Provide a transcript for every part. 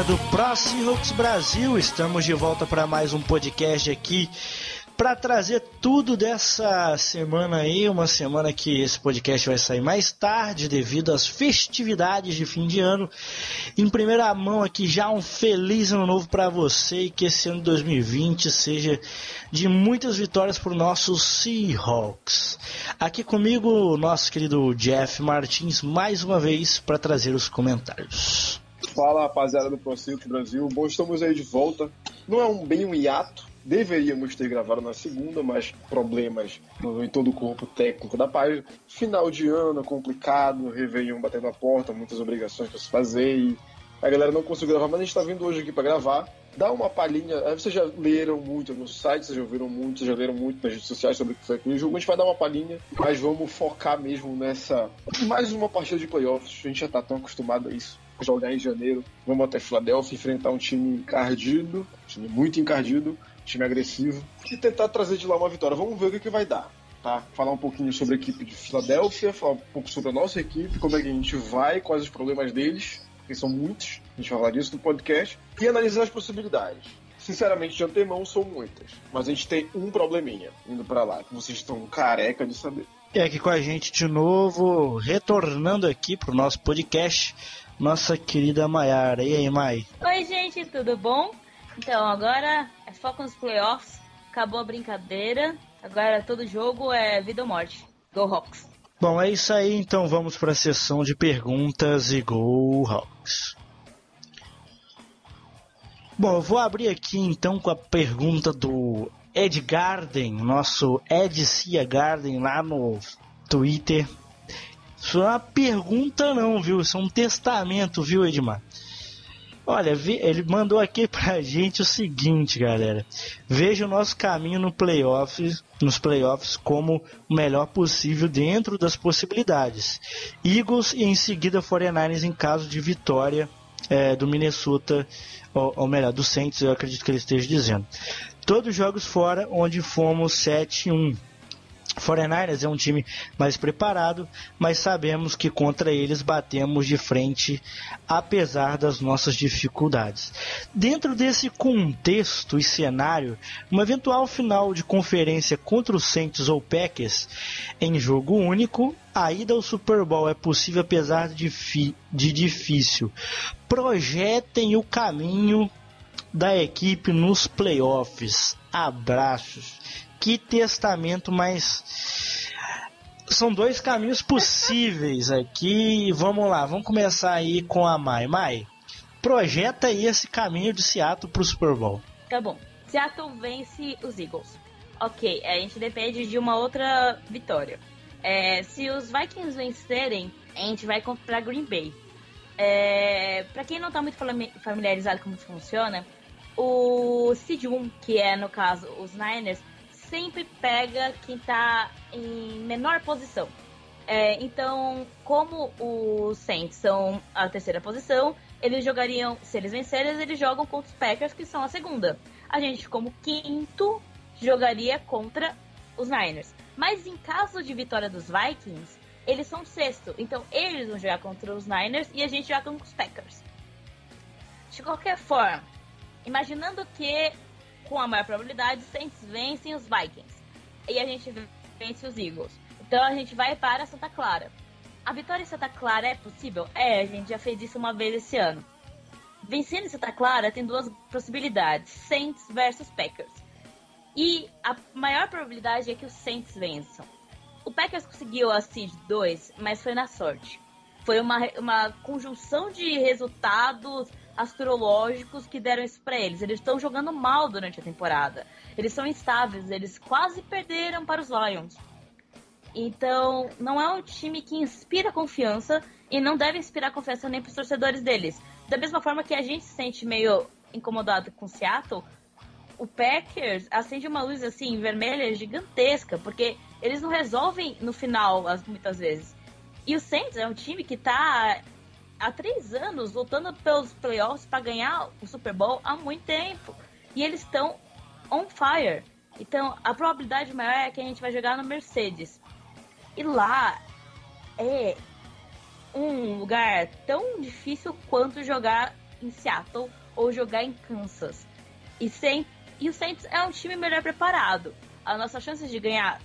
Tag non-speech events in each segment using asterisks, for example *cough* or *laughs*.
galera do Pro Seahawks Brasil, estamos de volta para mais um podcast aqui para trazer tudo dessa semana aí, uma semana que esse podcast vai sair mais tarde devido às festividades de fim de ano. Em primeira mão aqui já um feliz ano novo para você e que esse ano de 2020 seja de muitas vitórias para o nosso Seahawks. Aqui comigo nosso querido Jeff Martins mais uma vez para trazer os comentários. Fala rapaziada do ProCircuit Brasil, bom, estamos aí de volta. Não é um bem um hiato, deveríamos ter gravado na segunda, mas problemas em todo o corpo técnico da página. Final de ano complicado, Réveillon batendo a porta, muitas obrigações para se fazer e a galera não conseguiu gravar, mas a gente está vindo hoje aqui para gravar. Dá uma palhinha, aí vocês já leram muito no site, vocês já ouviram muito, vocês já leram muito nas redes sociais sobre o que foi aquele jogo. A gente vai dar uma palhinha, mas vamos focar mesmo nessa. Mais uma partida de playoffs, a gente já tá tão acostumado a isso jogar em janeiro. Vamos até Filadélfia enfrentar um time encardido, um time muito encardido, um time agressivo, e tentar trazer de lá uma vitória. Vamos ver o que, que vai dar. Tá? Falar um pouquinho sobre a equipe de Filadélfia, falar um pouco sobre a nossa equipe, como é que a gente vai, quais os problemas deles, que são muitos, a gente vai falar disso no podcast, e analisar as possibilidades. Sinceramente, de antemão, são muitas. Mas a gente tem um probleminha indo para lá, que vocês estão careca de saber. E aqui com a gente de novo, retornando aqui pro nosso podcast, nossa querida Maiara. E aí, Mai? Oi, gente, tudo bom? Então, agora é foco nos playoffs, acabou a brincadeira, agora todo jogo é vida ou morte. Go Hawks! Bom, é isso aí, então vamos para a sessão de perguntas e Go Hawks. Bom, eu vou abrir aqui então com a pergunta do Ed Garden, nosso Ed Cia Garden lá no Twitter. Isso não é uma pergunta não, viu? Isso é um testamento, viu, Edmar? Olha, ele mandou aqui *laughs* pra gente o seguinte, galera. Veja o nosso caminho no playoffs, nos playoffs como o melhor possível dentro das possibilidades. Eagles e em seguida 49ers em caso de vitória é, do Minnesota, ou, ou melhor, do Saints, eu acredito que ele esteja dizendo. Todos jogos fora onde fomos 7-1. 49ers é um time mais preparado, mas sabemos que contra eles batemos de frente, apesar das nossas dificuldades. Dentro desse contexto e cenário, uma eventual final de conferência contra os Saints ou Packers em jogo único, a ida ao Super Bowl é possível apesar de, de difícil. Projetem o caminho da equipe nos playoffs. Abraços que testamento mais. São dois caminhos possíveis aqui. Vamos lá, vamos começar aí com a Mai. Mai, projeta aí esse caminho de Seattle pro Super Bowl. Tá bom. Seattle vence os Eagles. Ok, a gente depende de uma outra vitória. É, se os Vikings vencerem, a gente vai para Green Bay. É, para quem não está muito familiarizado com como funciona, o Seed 1, que é no caso os Niners, sempre pega quem tá em menor posição. É, então, como os Saints são a terceira posição, eles jogariam, se eles vencerem, eles jogam contra os Packers, que são a segunda. A gente, como quinto, jogaria contra os Niners. Mas em caso de vitória dos Vikings, eles são sexto. Então, eles vão jogar contra os Niners e a gente joga contra os Packers. De qualquer forma, imaginando que com a maior probabilidade, os Saints vencem os Vikings. E a gente vence os Eagles. Então a gente vai para Santa Clara. A vitória em Santa Clara é possível? É, a gente já fez isso uma vez esse ano. Vencendo em Santa Clara tem duas possibilidades: Saints versus Packers. E a maior probabilidade é que os Saints vençam. O Packers conseguiu a Seed 2, mas foi na sorte. Foi uma, uma conjunção de resultados astrológicos que deram isso para eles. Eles estão jogando mal durante a temporada. Eles são instáveis, eles quase perderam para os Lions. Então, não é um time que inspira confiança e não deve inspirar confiança nem para os torcedores deles. Da mesma forma que a gente se sente meio incomodado com Seattle, o Packers acende uma luz assim vermelha gigantesca, porque eles não resolvem no final muitas vezes. E o Saints é um time que está há três anos lutando pelos playoffs para ganhar o Super Bowl há muito tempo. E eles estão on fire. Então a probabilidade maior é que a gente vai jogar no Mercedes. E lá é um lugar tão difícil quanto jogar em Seattle ou jogar em Kansas. E, sem, e o Saints é um time melhor preparado. As nossas chances de ganhar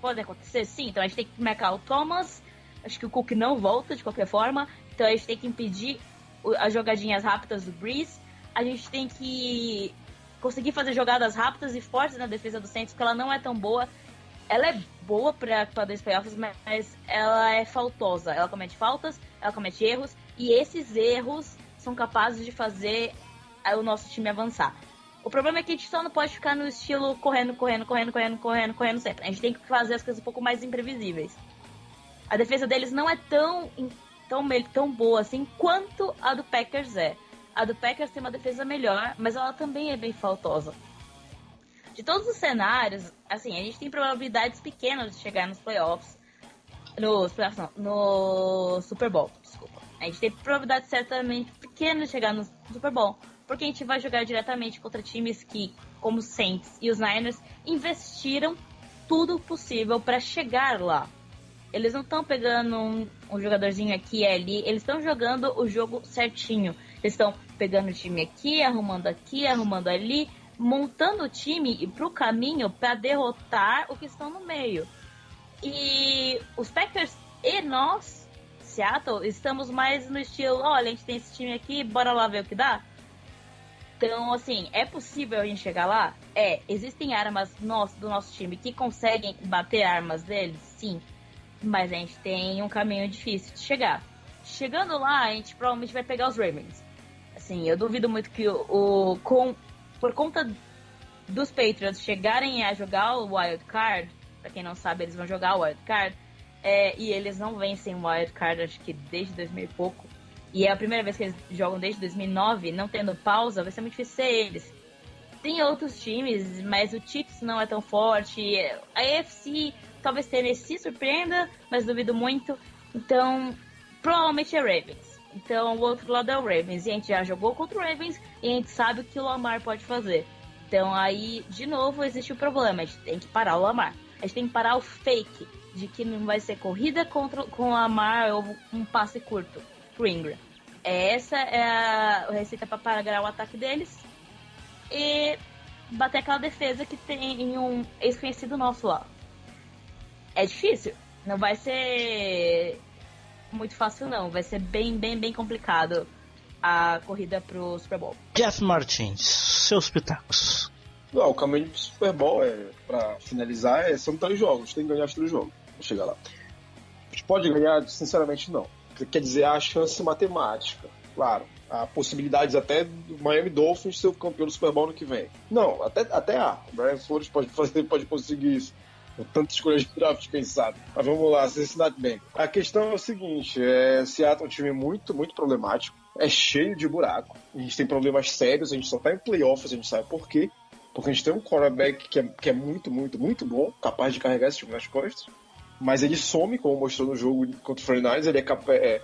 podem acontecer, sim. Então a gente tem que marcar o Thomas. Acho que o Cook não volta de qualquer forma. Então a gente tem que impedir as jogadinhas rápidas do Breeze. A gente tem que conseguir fazer jogadas rápidas e fortes na defesa do Saints, porque ela não é tão boa. Ela é boa para dois playoffs, mas ela é faltosa. Ela comete faltas, ela comete erros, e esses erros são capazes de fazer o nosso time avançar. O problema é que a gente só não pode ficar no estilo correndo, correndo, correndo, correndo, correndo, correndo sempre. A gente tem que fazer as coisas um pouco mais imprevisíveis. A defesa deles não é tão, tão, tão boa assim quanto a do Packers é. A do Packers tem uma defesa melhor, mas ela também é bem faltosa. De todos os cenários, assim, a gente tem probabilidades pequenas de chegar nos playoffs. Nos playoffs, não, no Super Bowl, desculpa. A gente tem probabilidade certamente pequena de chegar no Super Bowl porque a gente vai jogar diretamente contra times que, como os Saints e os Niners, investiram tudo possível para chegar lá. Eles não estão pegando um, um, jogadorzinho aqui e ali, eles estão jogando o jogo certinho. Eles estão pegando o time aqui, arrumando aqui, arrumando ali, montando o time para o caminho para derrotar o que estão no meio. E os Packers e nós, Seattle, estamos mais no estilo: olha, a gente tem esse time aqui, bora lá ver o que dá. Então, assim, é possível a gente chegar lá? É. Existem armas nosso, do nosso time que conseguem bater armas deles? Sim. Mas a gente tem um caminho difícil de chegar. Chegando lá, a gente provavelmente vai pegar os Ravens. Assim, eu duvido muito que o, o com, por conta dos Patriots chegarem a jogar o Wild Card, pra quem não sabe, eles vão jogar o Wild Card, é, e eles não vencem o Wild Card, acho que desde 2000 e pouco e é a primeira vez que eles jogam desde 2009, não tendo pausa, vai ser muito difícil ser eles. Tem outros times, mas o Chiefs não é tão forte. A AFC talvez tenha se surpreenda, mas duvido muito. Então, provavelmente é Ravens. Então, o outro lado é o Ravens. E a gente já jogou contra o Ravens e a gente sabe o que o Lamar pode fazer. Então, aí, de novo, existe o problema. A gente tem que parar o Lamar. A gente tem que parar o fake de que não vai ser corrida contra, com o Lamar ou um passe curto pro Ingram. Essa é a receita para parar o ataque deles e bater aquela defesa que tem um ex-conhecido nosso lá. É difícil, não vai ser muito fácil não, vai ser bem, bem, bem complicado a corrida pro Super Bowl. Jeff Martins, seus pitacos. Não, o caminho pro Super Bowl é, pra finalizar, é, são três jogos, tem que ganhar os três jogos. Vou chegar lá. A gente pode ganhar, sinceramente, não quer dizer a chance matemática, claro. Há possibilidades até do Miami Dolphins ser o campeão do Super Bowl no que vem. Não, até, até há. O Brian Flores pode *laughs* fazer, pode conseguir isso. Com tantas escolhas de draft, quem sabe. Mas vamos lá, Cincinnati bem. A questão é o seguinte: é, Seattle é um time muito, muito problemático. É cheio de buraco. A gente tem problemas sérios, a gente só tá em playoffs, a gente sabe por quê. Porque a gente tem um quarterback que é, que é muito, muito, muito bom, capaz de carregar esse time nas costas mas ele some, como mostrou no jogo contra o 49ers, ele é, é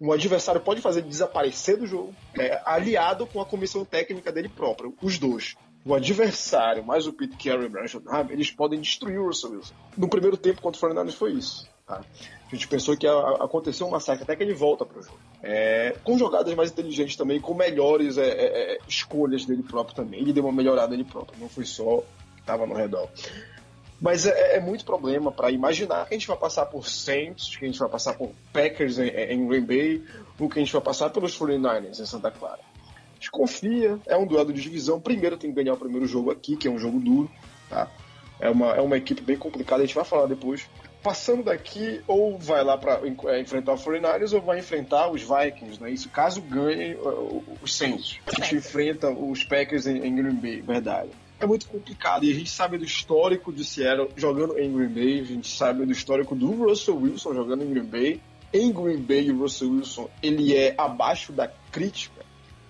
um adversário pode fazer desaparecer do jogo, é, aliado com a comissão técnica dele próprio, os dois. O adversário, mais o Pete Carey e o eles podem destruir o Russell Wilson. No primeiro tempo contra o 49ers foi isso. Tá? A gente pensou que ia acontecer um massacre até que ele volta para o jogo. É, com jogadas mais inteligentes também, com melhores é, é, é, escolhas dele próprio também. Ele deu uma melhorada ele próprio, não foi só estava no redor. Mas é, é muito problema para imaginar que a gente vai passar por Saints, que a gente vai passar por Packers em, em Green Bay, ou que a gente vai passar pelos 49ers em Santa Clara. Gente confia, é um duelo de divisão. Primeiro tem que ganhar o primeiro jogo aqui, que é um jogo duro, tá? É uma, é uma equipe bem complicada, a gente vai falar depois. passando daqui, ou vai lá para enfrentar o 49ers ou vai enfrentar os Vikings, né? Isso caso ganhe uh, os Saints. A gente enfrenta os Packers em, em Green Bay, verdade. É muito complicado e a gente sabe do histórico de Seattle jogando em Green Bay, a gente sabe do histórico do Russell Wilson jogando em Green Bay. Em Green Bay, o Russell Wilson ele é abaixo da crítica.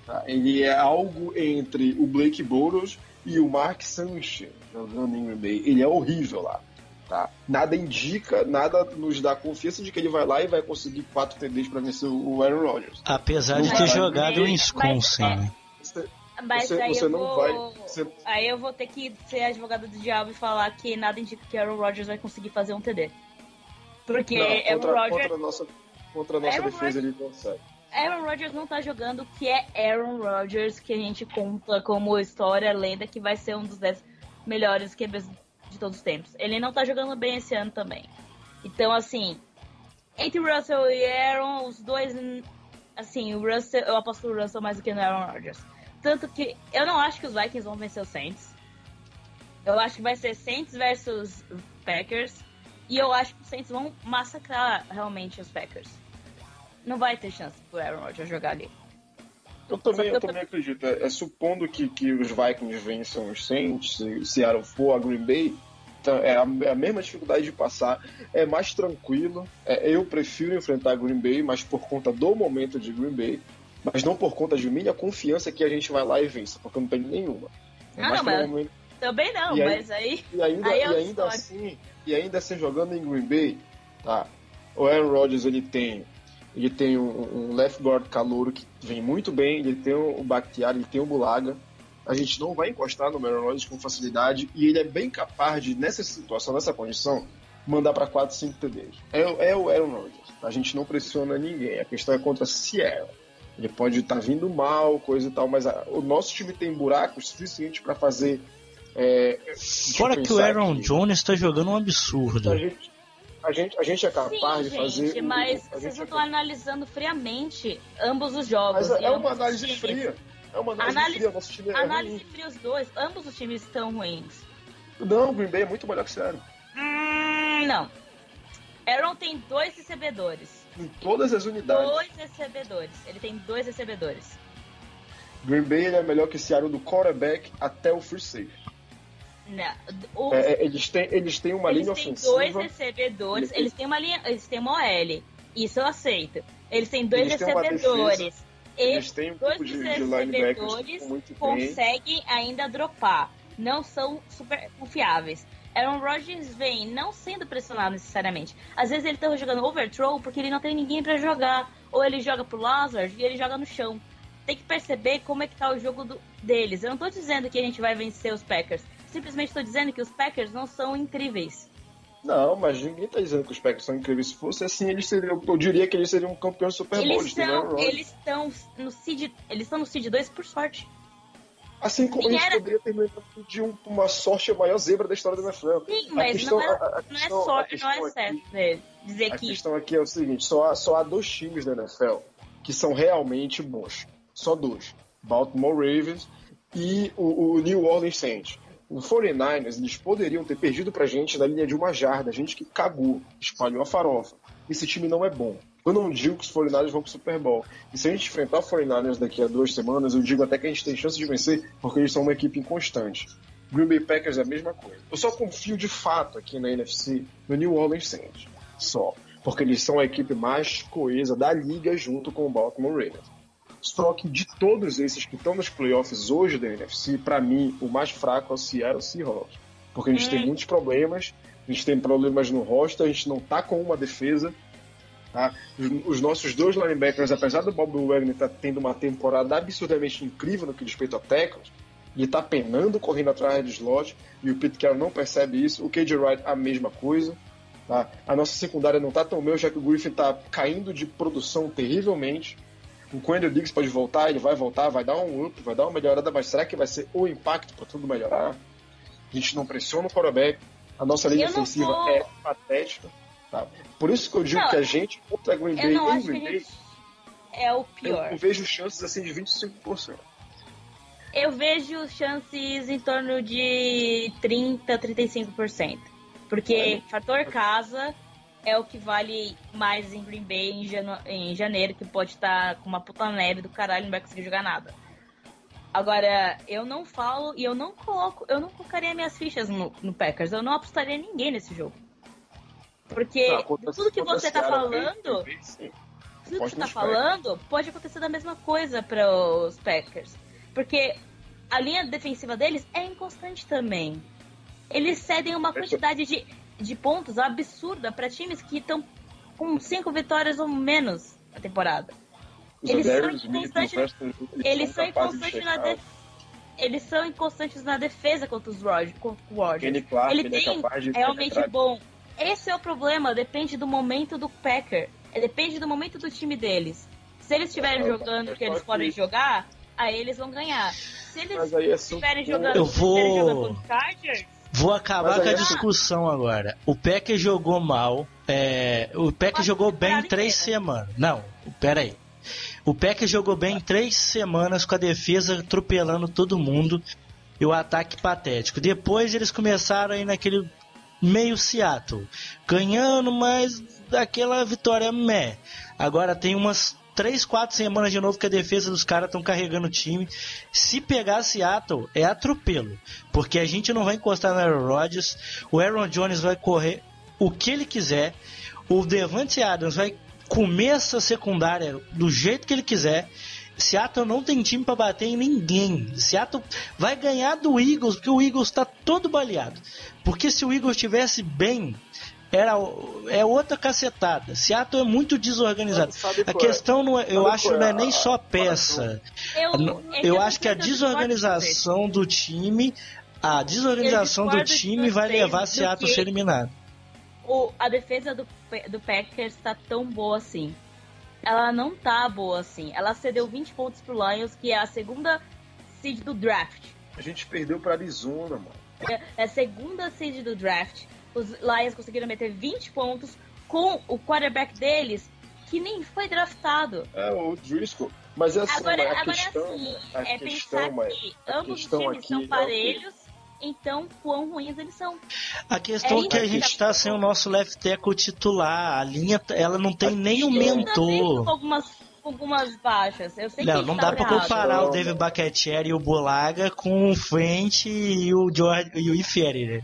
Tá? Ele é algo entre o Blake Bortles e o Mark Sanchez jogando em Green Bay. Ele é horrível lá. Tá? Nada indica, nada nos dá confiança de que ele vai lá e vai conseguir quatro TDs para vencer o Aaron Rodgers. Apesar de ter jogado em Wisconsin. Né? Mas você, aí, você eu vou, vai, você... aí eu vou ter que ser advogado do diabo e falar que nada indica que Aaron Rodgers vai conseguir fazer um TD. Porque não, contra, Aaron Rodgers... contra a nossa, contra a nossa Aaron defesa Rodgers... ele consegue. Aaron Rodgers não tá jogando o que é Aaron Rodgers, que a gente conta como história, lenda, que vai ser um dos 10 melhores QBs de todos os tempos. Ele não tá jogando bem esse ano também. Então, assim, entre Russell e Aaron, os dois, assim, o Russell, eu aposto no Russell mais do que no Aaron Rodgers. Tanto que eu não acho que os Vikings vão vencer os Saints. Eu acho que vai ser Saints versus Packers. E eu acho que os Saints vão massacrar realmente os Packers. Não vai ter chance pro Aaron Rodgers jogar ali. Eu também, eu, também acredito. É, é, supondo que, que os Vikings vençam os Saints, se Seattle for a Green Bay, então é a, é a, mesma dificuldade de passar. É mais tranquilo. É, eu prefiro enfrentar Green Bay, mas por conta do momento de Green Bay, mas não por conta de minha confiança que a gente vai lá e vença, porque eu não tenho nenhuma. É ah, não, mas momento... também não, e mas aí. E ainda, aí é e ainda assim, e ainda assim jogando em Green Bay, tá? O Aaron Rodgers ele tem ele tem um, um left guard calouro que vem muito bem, ele tem o Bakhtiari, ele tem o Bulaga. A gente não vai encostar no Aaron Rodgers com facilidade e ele é bem capaz de, nessa situação, nessa condição, mandar para 4, 5 TDs. É, é o Aaron Rodgers. A gente não pressiona ninguém. A questão é contra Sierra. Ele pode estar tá vindo mal, coisa e tal, mas a, o nosso time tem buracos suficientes para fazer. É, Fora que o Aaron Jones está jogando um absurdo. Gente, a gente, a gente é capaz Sim, de fazer. Gente, mas vocês não estão é analisando friamente ambos os jogos. Mas é uma análise fria. É uma análise, análise fria. Nosso time é análise ruim. fria os dois. Ambos os times estão ruins. Não, o Green Bay é muito melhor que o Seattle. Hum, não. Aaron tem dois recebedores. Em todas as unidades. Dois recebedores. Ele tem dois recebedores. Green Bay é melhor que o Seattle do quarterback até o free safety. Não, o, é, é, eles, têm, eles têm uma eles linha têm ofensiva. dois recebedores, eles, eles têm uma linha, eles têm uma OL. Isso eu aceito. Eles têm dois eles recebedores. Têm eles têm um dois tipo de, recebedores conseguem ainda dropar. Não são super confiáveis. Aaron Rodgers vem não sendo pressionado necessariamente. Às vezes ele tá jogando overthrow porque ele não tem ninguém para jogar. Ou ele joga pro Lazard e ele joga no chão. Tem que perceber como é que tá o jogo do, deles. Eu não tô dizendo que a gente vai vencer os Packers simplesmente estou dizendo que os Packers não são incríveis. Não, mas ninguém está dizendo que os Packers são incríveis. Se fosse assim, eles seriam, eu diria que eles seriam campeões Super Bowl. Eles estão, eles estão no seed, eles estão no seed 2 por sorte. Assim como eles era... poderiam terminar de um, uma sorte a maior zebra da história do NFL. Sim, mas questão, não, é, a, a não é sorte, não é certo aqui, dizer a que... A questão aqui é o seguinte, só há, só há dois times da NFL que são realmente bons. Só dois. Baltimore Ravens e o, o New Orleans Saints. O 49ers, eles poderiam ter perdido pra gente na linha de uma jarda, gente que cagou, espalhou a farofa. Esse time não é bom. Eu não digo que os 49ers vão pro Super Bowl. E se a gente enfrentar o 49ers daqui a duas semanas, eu digo até que a gente tem chance de vencer, porque eles são uma equipe inconstante. Green Bay Packers é a mesma coisa. Eu só confio de fato aqui na NFC no New Orleans Saints. Só. Porque eles são a equipe mais coesa da liga junto com o Baltimore Ravens. Só que de todos esses que estão nos playoffs hoje da NFC, para mim, o mais fraco é o Seattle Seahawks. Porque a gente tem muitos problemas, a gente tem problemas no roster, a gente não tá com uma defesa. Tá? Os, os nossos dois linebackers, apesar do Bob Wagner estar tá tendo uma temporada absurdamente incrível no que diz respeito a tackles, ele tá penando correndo atrás de slot, e o Pete Carroll não percebe isso. O KJ Wright, a mesma coisa. Tá? A nossa secundária não tá tão bem, já que o Griffin tá caindo de produção terrivelmente. O Quentin Diggs pode voltar, ele vai voltar, vai dar um up, vai dar uma melhorada, mas será que vai ser o impacto para tudo melhorar? A gente não pressiona o quarterback, a nossa linha ofensiva vou... é patética. Tá? Por isso que eu digo não, que a gente contra a Green Bay em Green Bay é o pior. Eu vejo chances assim de 25%. Eu vejo chances em torno de 30, 35%. Porque é. fator casa, é o que vale mais em Green Bay em, janu em janeiro, que pode estar com uma puta neve do caralho e não vai conseguir jogar nada. Agora, eu não falo e eu não coloco, eu não colocaria minhas fichas no, no Packers, eu não apostaria ninguém nesse jogo. Porque Não, tudo que você tá falando, bem- tudo que você tá falando pode acontecer da mesma coisa para os Packers. Porque a linha defensiva deles é inconstante também. Eles cedem uma quantidade de, de pontos absurda para times que estão com cinco vitórias ou menos na temporada. Os Eles são inconstantes- Eles são de inconstantes na defesa. Eles são inconstantes na defesa contra os Rod- contra o Warriors. Kenny Clark, Ele ele, é tem de realmente bom. Esse é o problema, depende do momento do Packer. É, Depende do momento do time deles. Se eles estiverem É, jogando é o que eles podem que- jogar, aí eles vão ganhar. Se eles é estiverem jogando Eu vou- jogando contra o Chargers, Vou acabar com a aí- discussão agora. O Packers jogou mal. é, o Uma jogou bem três semanas. Não, pera aí. O Packers jogou bem em três semanas com a defesa atropelando todo mundo e o ataque patético. Depois eles começaram aí naquele meio Seattle, ganhando, mas daquela vitória meh. Agora tem umas três, quatro semanas de novo que a defesa dos caras estão carregando o time. Se pegar Seattle, é atropelo. Porque a gente não vai encostar no Aaron Rodgers. O Aaron Jones vai correr o que ele quiser. O Devante Adams vai comer essa secundária do jeito que ele quiser. Seattle não tem time para bater em ninguém. Seattle vai ganhar do Eagles, porque o Eagles está todo baleado. Porque se o Eagles estivesse bem, era é outra cacetada. Seattle é muito desorganizado. Sabe A é? questão não é, eu Sabe acho não é nem só a peça. eu, é Eu eu acho que a desorganização do time, a desorganização do time vai levar Seattle a ser eliminado. o, a defesa do, do Packers tá tão boa assim. Ela não tá boa assim. Ela cedeu 20 pontos pro Lions, que é a segunda seed do draft. A gente perdeu pra Arizona, mano. É é a segunda seed do draft. Os Lions conseguiram meter 20 pontos com o quarterback deles, que nem foi draftado. É o Driscoll. Mas é assim, Agora, a agora questão, assim, a é questão, pensar mas que ambos os times aqui são é o parelhos, então quão ruins eles são. A questão É é que a gente tá sem o nosso left tackle titular. A linha, ela não tem nem o vêm com mentor. algumas, algumas baixas. Eu sei que Não, eles não dá pra estavam errados. comparar o Não, David não. Bacchetieri e o Bolaga com o French e o George e o Ifieri, né?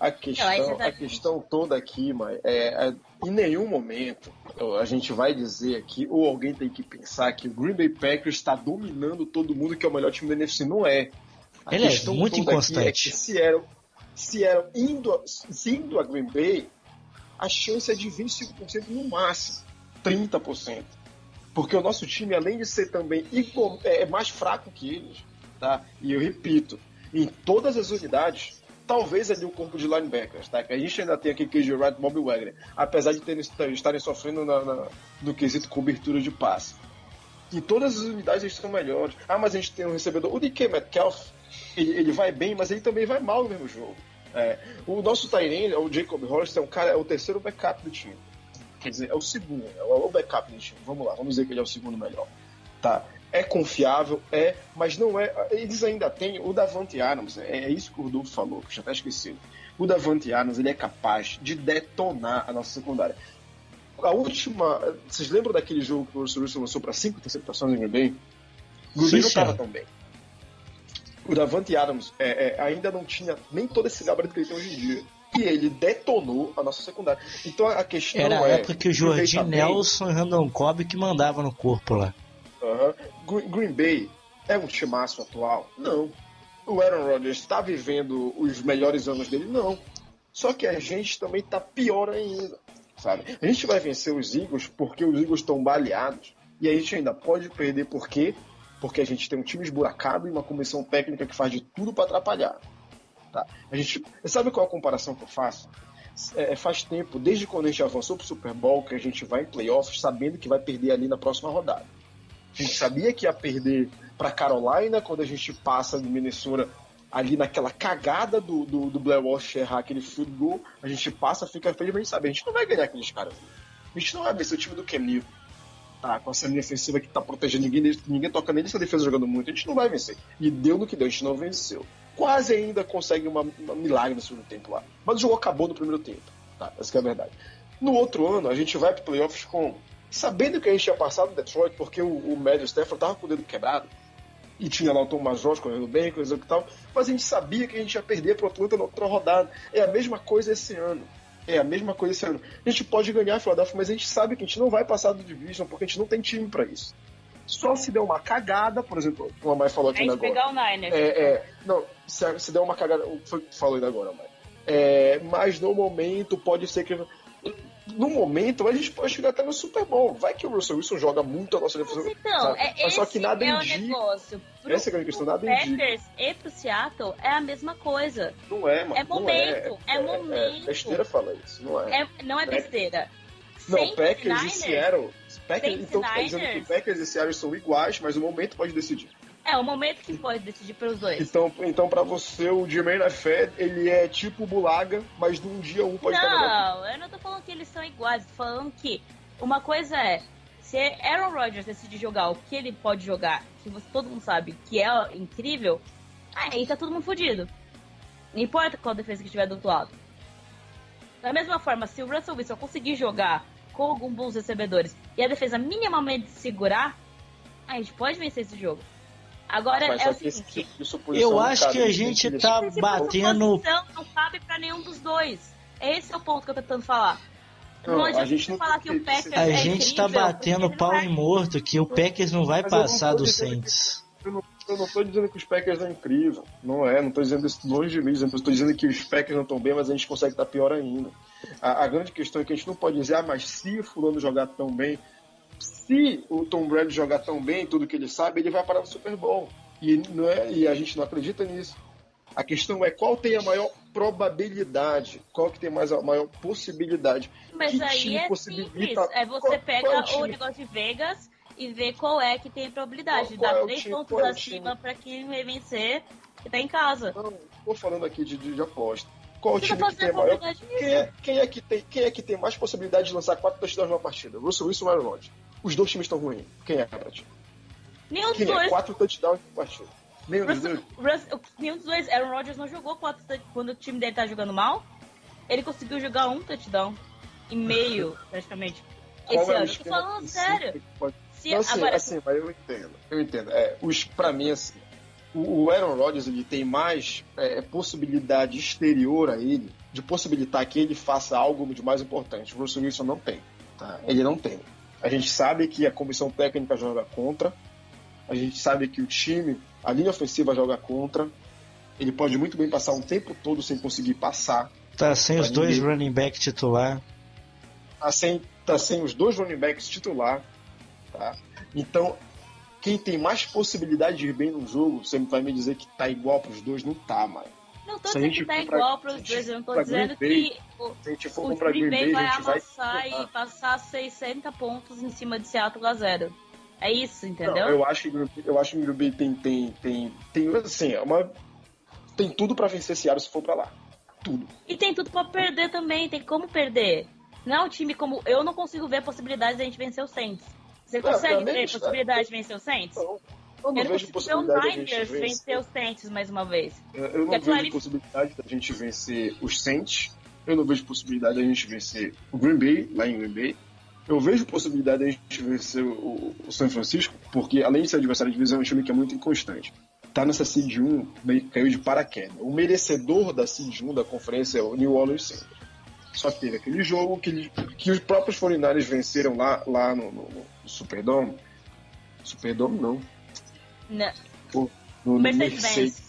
A questão, tá- a questão toda aqui, mas é, é, em nenhum momento a gente vai dizer aqui, ou alguém tem que pensar que o Green Bay Packers está dominando todo mundo, que é o melhor time da NFC. Não é. A Ele é questão muito toda aqui inconstante. É que se eram, se eram indo, se indo a Green Bay, a chance é de 25% no máximo, 30%. Porque o nosso time, além de ser também igual- é é mais fraco que eles, tá? E eu repito, em todas as unidades, talvez ali o corpo de linebackers, tá? Que a gente ainda tem aqui KJ Wright e Bob Wagner, apesar de terem, estarem sofrendo na, na- no quesito cobertura de passe. Em todas as unidades eles são melhores. Ah, mas a gente tem um recebedor. O DK Metcalf, ele, ele vai bem, mas ele também vai mal no mesmo jogo. É, o nosso Tyrene, o Jacob Horst, é um cara, é o terceiro backup do time. Quer dizer, é o segundo, é o backup do time. Vamos lá, vamos dizer que ele é o segundo melhor. Tá. É confiável, é, mas não é. Eles ainda têm o Davante Adams, é, é isso que o Rodolfo falou, que já até esqueci. O Davante Adams, ele é capaz de detonar a nossa secundária. A última. Vocês lembram daquele jogo que o Russell Wilson lançou para cinco interceptações em Green Bay? O Green Bay não estava tão bem. O Davante Adams é, é, ainda não tinha nem todo esse gabarito que ele tem hoje em dia. E ele detonou a nossa secundária. Então a questão Era a é. época que o Jordi Nelson e Randall Cobb que mandava no corpo lá. Green Bay é um timaço atual? Não. O Aaron Rodgers está vivendo os melhores anos dele? Não. Só que a gente também está pior ainda, sabe? A gente vai vencer os Eagles porque os Eagles estão baleados e a gente ainda pode perder por quê? Porque a gente tem um time esburacado e uma comissão técnica que faz de tudo para atrapalhar. Tá? A gente, sabe qual é a comparação que eu faço? É, faz tempo, desde quando a gente avançou para o Super Bowl, que a gente vai em playoffs sabendo que vai perder ali na próxima rodada. A gente sabia que ia perder para Carolina quando a gente passa de Minnesota ali naquela cagada do, do, do Blair Walsh errar aquele field goal. A gente passa, fica feliz, mas a gente sabe, a gente não vai ganhar aqueles caras. A gente não vai vencer o time do Cam. Tá, com essa linha defensiva que tá protegendo ninguém, ninguém toca nele, essa defesa jogando muito, a gente não vai vencer. E deu no que deu, a gente não venceu. Quase ainda consegue uma, uma milagre no segundo tempo lá. Mas o jogo acabou no primeiro tempo. Tá, essa é a verdade. No outro ano, a gente vai para playoffs com. Sabendo que a gente tinha passado Detroit, porque o, o Matthew Stafford tava com o dedo quebrado, e tinha lá o Thomas Jones correndo bem, coisa e tal, mas a gente sabia que a gente ia perder para o Atlanta na outra rodada. É a mesma coisa esse ano. É a mesma coisa esse ano. A gente pode ganhar a Philadelphia, mas a gente sabe que a gente não vai passar do Division porque a gente não tem time para isso. Só se der uma cagada, por exemplo, como a Mai falou aqui A gente agora. pegar o Niners. É, é, não, se, se der uma cagada, foi o que falou ainda agora, Mai. É, mas no momento pode ser que. No momento a gente pode chegar até no Super Bowl. Vai que o Russell Wilson joga muito a nossa defesa. Mas então, sabe? é, Mas só que nada é indica. negócio. Pro, Essa é a grande questão, nada indica. Packers e pro Seattle é a mesma coisa. Não é, mano. É não momento, é É, momento. besteira falar isso, não é. É, não é besteira. Não, Saints Packers e Seattle. Packers, então tá dizendo que. Packers e Seattle são iguais, mas o momento pode decidir. É o momento que pode decidir pelos dois. Então, então para você, o Jermaine Fed, ele é tipo o Bulaga, mas de um dia um pode estar melhor. Não, eu não tô falando que eles são iguais, tô falando que uma coisa é, se Aaron Rodgers decidir jogar o que ele pode jogar, que você, todo mundo sabe que é incrível, aí tá todo mundo fodido. Não importa qual defesa que estiver do outro lado. Da mesma forma, se o Russell Wilson conseguir jogar com alguns bons recebedores e a defesa minimamente segurar, a gente pode vencer esse jogo. Agora é o seguinte, tipo Eu acho que a gente tá batendo. não cabe pra nenhum dos dois. Esse é o ponto que eu tô tentando falar. Não, Não, a gente não falar que o Packers A é gente tá incrível, batendo porque pau ele em morto que o Packers não vai Mas não passar do Saints. Eu não, eu não tô dizendo que os Packers é incrível. Não é, não tô dizendo isso longe de mim. Eu tô dizendo que os Packers não estão bem, mas a gente consegue estar pior ainda. A, a grande questão é que a gente não pode dizer, ah, mas se o fulano jogar tão bem, se o Tom Brady jogar tão bem, tudo que ele sabe, ele vai parar no Super Bowl. E, não é, e a gente não acredita nisso. A questão é qual tem a maior probabilidade, qual que tem mais a maior possibilidade. Mas Que aí é simples. É você Qual- pega qual é o negócio de Vegas e vê qual é que tem probabilidade. Qual- qual Dá é três pontos é acima pra quem vai vencer e tá em casa. Não, tô falando aqui de, de, de aposta. Qual o Você tá time que tem a maior Quem é, quem, é que tem, quem é que tem mais possibilidade de lançar quatro touchdowns numa partida? Russell Wilson ou Aaron Rodgers? Os dois times estão ruins. Quem é, pra ti? Nenhum dos Quem é? dois. Quatro touchdowns numa partida. Nenhum dos dois? Russell, nenhum dos dois. Aaron Rodgers não jogou quatro quando o time dele tá jogando mal. Ele conseguiu jogar um touchdown e meio, *laughs* praticamente. Qual Esse é ano. Tô falando sério. pode- Se, Não, assim, agora, assim, mas eu entendo. Eu entendo. É, os, pra mim, assim, o, o Aaron Rodgers ele tem mais é, possibilidade exterior a ele de possibilitar que ele faça algo de mais importante. O Russell Wilson não tem. Tá? Ele não tem. A gente sabe que a comissão técnica joga contra. A gente sabe que o time, a linha ofensiva joga contra. Ele pode muito bem passar um tempo todo sem conseguir passar. Tá sem os Pra dois ninguém. running back titular. Tá sem, tá sem os dois running backs titular. Tá? Então, quem tem mais possibilidade de ir bem no jogo, você vai me dizer que tá igual pros dois? Não tá, mano. Não tô a dizendo que tá for pra- igual a pros gente dois. Eu não tô dizendo que o, Se a gente for o comprar Green Bay vai a gente vai. amassar e passar 60 pontos em cima de Seattle a zero. É isso, entendeu? Não, eu acho que eu acho que o Bay tem tem tem tem assim, é uma tem tudo pra vencer Seattle se for pra lá. Tudo. E tem tudo pra perder também, tem como perder. Não é um time como. Eu não consigo ver possibilidades de a gente vencer o Saints. Você consegue ver é. possibilidade de vencer o Saints? Então, eu Eu não não vejo possibilidade de a gente vencer vencer. os Saints mais uma vez. Eu não vejo clarifica- possibilidade da gente vencer os Saints. Eu não vejo possibilidade da gente vencer o Green Bay, lá em Green Bay. Eu vejo possibilidade da gente vencer o, o San Francisco, porque além de ser adversário de divisão, é um time que é muito inconstante. Tá nessa Seed 1, meio que caiu de paraquedas. O merecedor da Seed 1 da conferência é o New Orleans Saints. Só que teve aquele jogo que, ele- que os próprios 49ers venceram lá, lá no, no, no Superdome. Superdome não. Não. No, no Mercedes-Benz.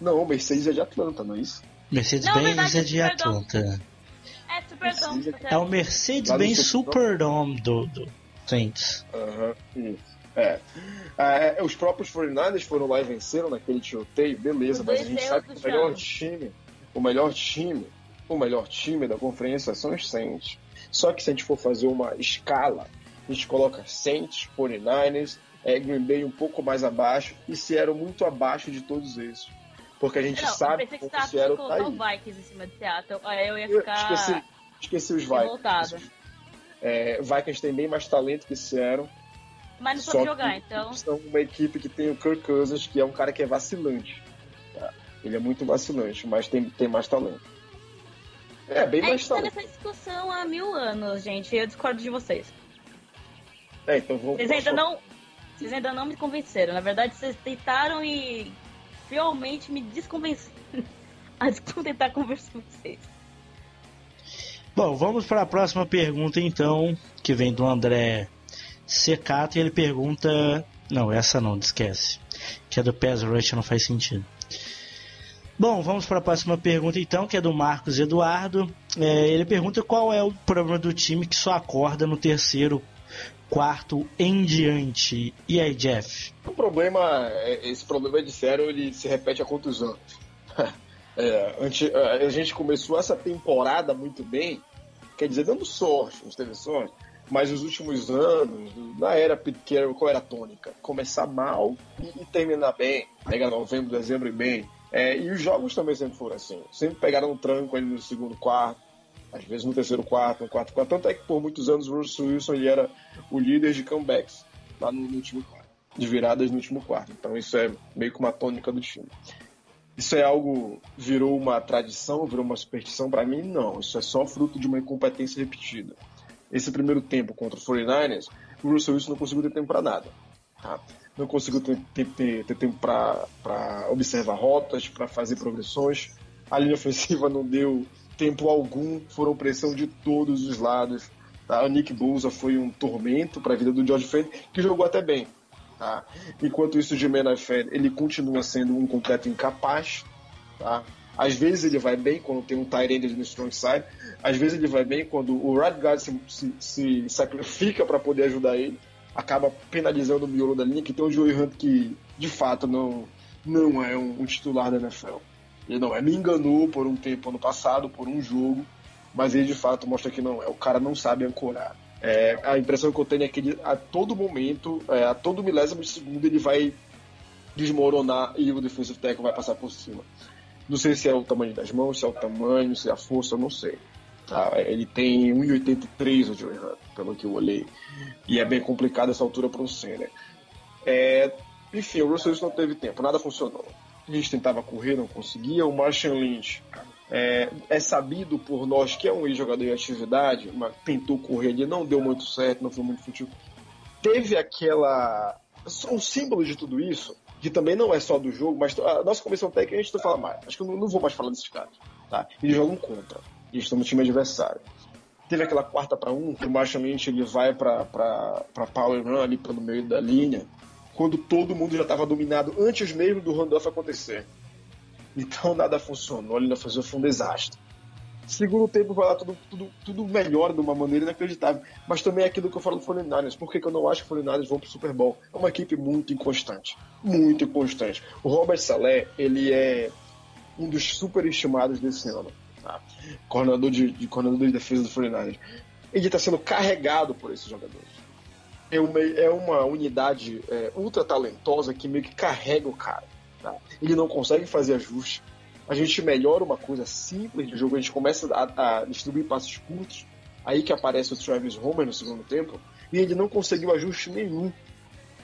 Não, o Mercedes é de Atlanta, não é isso? Não, Mercedes-Benz é de. Atlanta. É Superdome. Precisa- É o Mercedes-Benz Superdome do, do Saints. Aham, isso. É. Ah, é, Os próprios 49ers foram lá e venceram naquele tiroteio, beleza, mas a gente sabe que o melhor Chão. time, o melhor time, o melhor time da conferência são os Saints. Só que se a gente for fazer uma escala, a gente coloca Saints, 49ers, é, Green Bay um pouco mais abaixo e Seattle muito abaixo de todos esses. Porque a gente Não, eu sabe pensei que você tava Seattle tá aí. Vikings em cima de Seattle. Aí eu ia Eu ficar esqueci, esqueci os Vikings. É, Vikings tem bem mais talento que Seattle. Mas não que jogar, então. são uma equipe que tem o Kirk Cousins, que é um cara que é vacilante. tá? Ele é muito vacilante, mas tem, tem mais talento. É, bem A mais gente tá nessa discussão há mil anos, gente. Eu discordo de vocês. É, então vamos. Vocês ainda não. Vocês ainda não me convenceram. Na verdade, vocês tentaram e realmente me desconvenceram *laughs* a tentar conversar com vocês. Bom, vamos para a próxima pergunta então, que vem do André Secato e ele pergunta. Não, essa não, esquece. Que é do Pass Rush, não faz sentido. Bom, vamos para a próxima pergunta então, que é do Marcos Eduardo. É, ele pergunta qual é o problema do time que só acorda no terceiro, quarto em diante. E aí, Jeff? O problema, é- esse problema de sério, ele se repete há quantos anos? *laughs* É, ante- a gente começou essa temporada muito bem, quer dizer, dando sorte, não teve mas os últimos anos, na era Pete Carroll, qual era a tônica? Começar mal e, e terminar bem, pegar novembro, dezembro e bem. É, e os jogos também sempre foram assim, sempre pegaram um tranco ali no segundo quarto, às vezes no terceiro quarto, no quarto quarto, tanto é que por muitos anos o Russell Wilson ele era o líder de comebacks lá no, último quarto, de viradas no último quarto. Então isso é meio que uma tônica do time. Isso é algo virou uma tradição, virou uma superstição para mim? Não, isso é só fruto de uma incompetência repetida. Esse primeiro tempo contra o 49ers, o Russell Wilson não conseguiu ter tempo para nada. tá? Não conseguiu ter- ter- ter tempo para observar rotas, para fazer progressões. A linha ofensiva não deu tempo algum, foram pressão de todos os lados. tá? O Nick Bosa foi um tormento para a vida do George Fent, que jogou até bem. Tá? Enquanto isso, o Jimmy Fed, ele continua sendo um completo incapaz. Tá? Às vezes ele vai bem quando tem um end no strong side. Às vezes ele vai bem quando o right guard se, se, se sacrifica para poder ajudar ele. Acaba penalizando o miolo da linha, que tem o Joey Hunt que, de fato, não, não é um, um titular da NFL. Ele não é. Me enganou por um tempo ano passado, por um jogo, mas ele de fato mostra que não é. O cara não sabe ancorar. É, a impressão que eu tenho é que ele, a todo momento, é, a todo milésimo de segundo, ele vai desmoronar e o defensive tackle vai passar por cima. Não sei se é o tamanho das mãos, se é o tamanho, se é a força, eu não sei. Tá? Ele tem 1,83 o Joey Hunt, pelo que eu olhei. E é bem complicado essa altura para um center. É, enfim, o Russell não teve tempo, nada funcionou. Gente tentava correr, não conseguia. O Marshall Lynch é, é sabido por nós que é um jogador em atividade, mas tentou correr ali, não deu muito certo, não foi muito futebol. Teve aquela. Um símbolo de tudo isso, que também não é só do jogo, mas a nossa comissão técnica a gente não fala mais. Acho que eu não, não vou mais falar desses caras. Tá? Eles jogam contra. Eles estão no time adversário. Teve aquela quarta para um, que o Marshall Lynch ele vai para Power Run ali pelo meio da linha, quando todo mundo já estava dominado antes mesmo do handoff acontecer. Então nada funcionou, ali na foi um desastre. Segundo tempo vai lá tudo, tudo, tudo melhor de uma maneira inacreditável. Mas também é aquilo que eu falo do 49ers. Por que, que eu não acho que o 49ers vão pro Super Bowl? É uma equipe muito inconstante. Muito inconstante. O Robert Saleh, ele é um dos super estimados desse ano. Tá? Coordenador, de, de, coordenador de defesa do 49ers. Ele está sendo carregado por esses jogadores. É uma, é uma unidade é, ultra talentosa que meio que carrega o cara. Tá? Ele não consegue fazer ajuste a gente melhora uma coisa simples de jogo, a gente começa a, a, distribuir passos curtos, aí que aparece o Travis Homer no segundo tempo, e ele não conseguiu ajuste nenhum.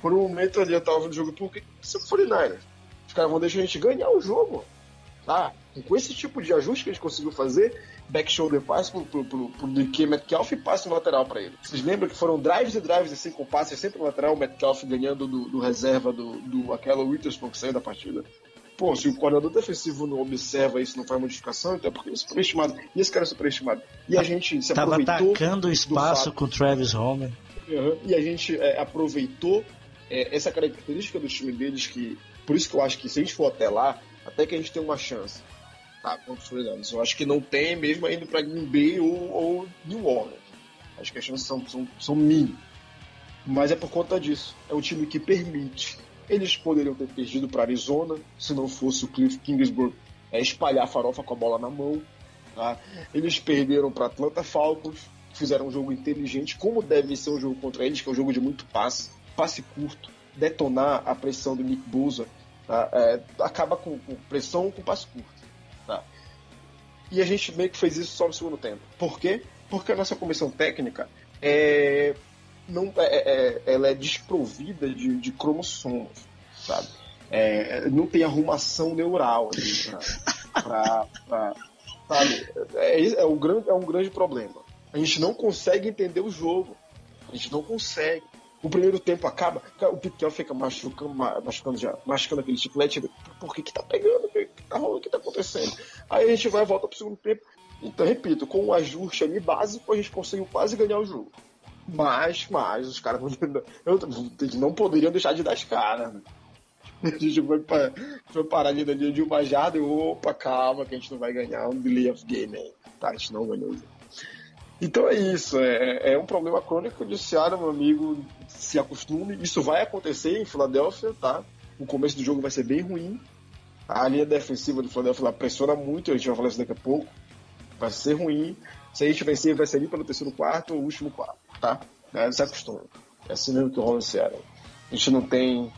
Por um momento ali eu tava vendo o jogo, porque se for 49ers, os caras vão deixar a gente ganhar o jogo. Tá? Com esse tipo de ajuste que a gente conseguiu fazer, back shoulder pass pro, pro, pro, pro DK Metcalf e passe no lateral para ele. Vocês lembram que foram drives e drives assim com passes sempre no lateral, o Metcalf ganhando do, do reserva do, do aquela Witherspoon que saiu da partida? Pô, se o coordenador defensivo não observa isso, não faz modificação, então é porque ele é superestimado. E esse cara é superestimado. E a gente se Tava aproveitou. atacando o espaço com o Travis Homer. Uhum. E a gente é, aproveitou é, essa característica do time deles, que por isso que eu acho que se a gente for até lá, até que a gente tem uma chance. Tá, os Fernandes. Eu acho que não tem mesmo indo para Green Bay ou, ou New Orleans. Acho que as chances são, são, são mínimas. Mas é por conta disso. É um time que permite eles poderiam ter perdido para Arizona se não fosse o Cliff Kingsbury é, espalhar a farofa com a bola na mão. Tá? Eles perderam para Atlanta Falcons, fizeram um jogo inteligente, como deve ser um jogo contra eles, que é um jogo de muito passe, passe curto, detonar a pressão do Nick Bosa. Tá? É, acaba com, com, pressão com passe curto. E a gente meio que fez isso só no segundo tempo. Por quê? Porque a nossa comissão técnica é, não, é, é, ela é desprovida de, de cromossomos, sabe? É, não tem arrumação neural para Sabe? É, é, um grande, é um grande problema. A gente não consegue entender o jogo. A gente não consegue. O primeiro tempo acaba, o Piquel fica machucando, machucando já, machucando aquele chiclete. Por que que tá pegando? O que, que tá rolando? O que tá acontecendo? Aí a gente vai volta pro segundo tempo. Então, repito, com o um ajuste ali básico, a gente conseguiu quase ganhar o jogo. Mas, mas, os caras não poderiam deixar de dar as caras. Né? *laughs* A gente foi, pra, foi parar de, de, de uma jarda e opa, calma, que a gente não vai ganhar um delay of game aí. Tá, a gente não ganhou o jogo. Então é isso, é, é um problema crônico de Seattle, meu amigo, se acostume. Isso vai acontecer em Filadélfia, tá? O começo do jogo vai ser bem ruim. A linha defensiva do Philadelphia pressiona muito, a gente vai falar isso daqui a pouco. Vai ser ruim. Se a gente vencer, vai ser ali pelo terceiro quarto ou último quarto, tá? É, se acostume. É assim mesmo que rola em Seattle. A gente não tem.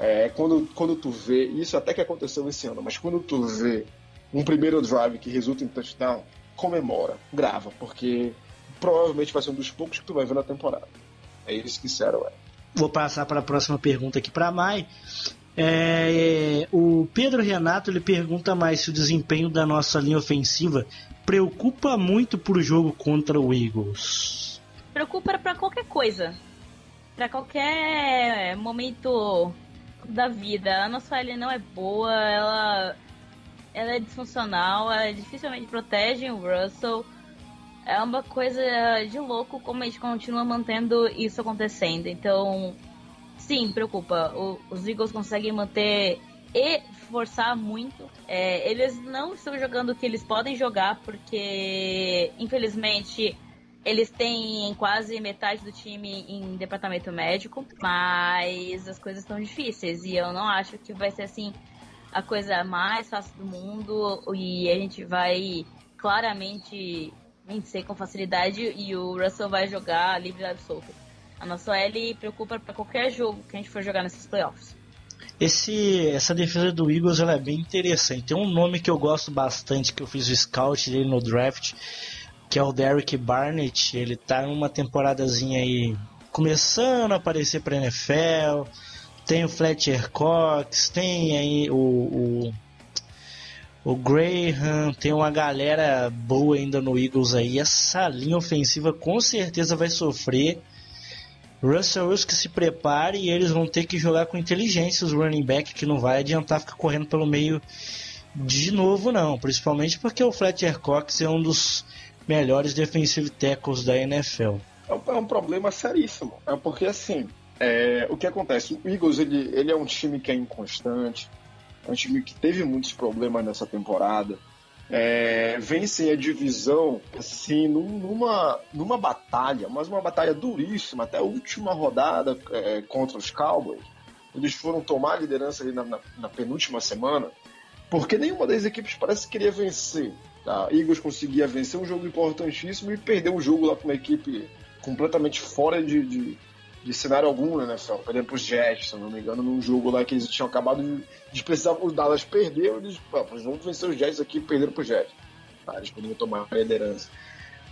É, quando, quando tu vê, isso até que aconteceu esse ano, mas quando tu vê um primeiro drive que resulta em touchdown, comemora, grava, porque provavelmente vai ser um dos poucos que tu vai ver na temporada. É isso que Seattle é. Vou passar para a próxima pergunta aqui para Mai. É, o Pedro Renato ele pergunta mais se o desempenho da nossa linha ofensiva preocupa muito pro jogo contra o Eagles. Preocupa para qualquer coisa, para qualquer momento da vida. A nossa linha não é boa, ela, ela é disfuncional, ela dificilmente protege o Russell é uma coisa de louco como a gente continua mantendo isso acontecendo. Então, sim, preocupa. O, os Eagles conseguem manter e forçar muito. É, eles não estão jogando o que eles podem jogar, porque, infelizmente, eles têm quase metade do time em departamento médico, mas as coisas estão difíceis e eu não acho que vai ser assim a coisa mais fácil do mundo e a gente vai claramente vencer com facilidade e o Russell vai jogar livre e solto. A nossa L preocupa para qualquer jogo que a gente for jogar nesses playoffs. Esse, essa defesa do Eagles ela é bem interessante. Tem um nome que eu gosto bastante, que eu fiz o scout dele no draft, que é o Derek Barnett. Ele tá numa temporadazinha aí começando a aparecer para NFL. Tem o Fletcher Cox, tem aí o, o o Graham, tem uma galera boa ainda no Eagles aí. Essa linha ofensiva com certeza vai sofrer. Russell Wilson que se prepare e eles vão ter que jogar com inteligência os running back, que não vai adiantar ficar correndo pelo meio de novo não, principalmente porque o Fletcher Cox é um dos melhores defensive tackles da NFL. É um, é um problema seríssimo, é porque assim, é, o que acontece? O Eagles ele, ele é um time que é inconstante, é um time que teve muitos problemas nessa temporada. É, vence a divisão assim numa, numa batalha, mas uma batalha duríssima até a última rodada é, contra os Cowboys. Eles foram tomar a liderança ali na, na, na, penúltima semana, porque nenhuma das equipes parece que queria vencer. Tá? Eagles conseguia vencer um jogo importantíssimo e perder um jogo lá com uma equipe completamente fora de, de, de cenário algum na NFL. Perdendo pros Jets, se não me engano, num jogo lá que eles tinham acabado de, de precisar, os Dallas perderam, eles, vamos vencer os Jets aqui perderam pros Jets. Tá, eles poderiam tomar a liderança.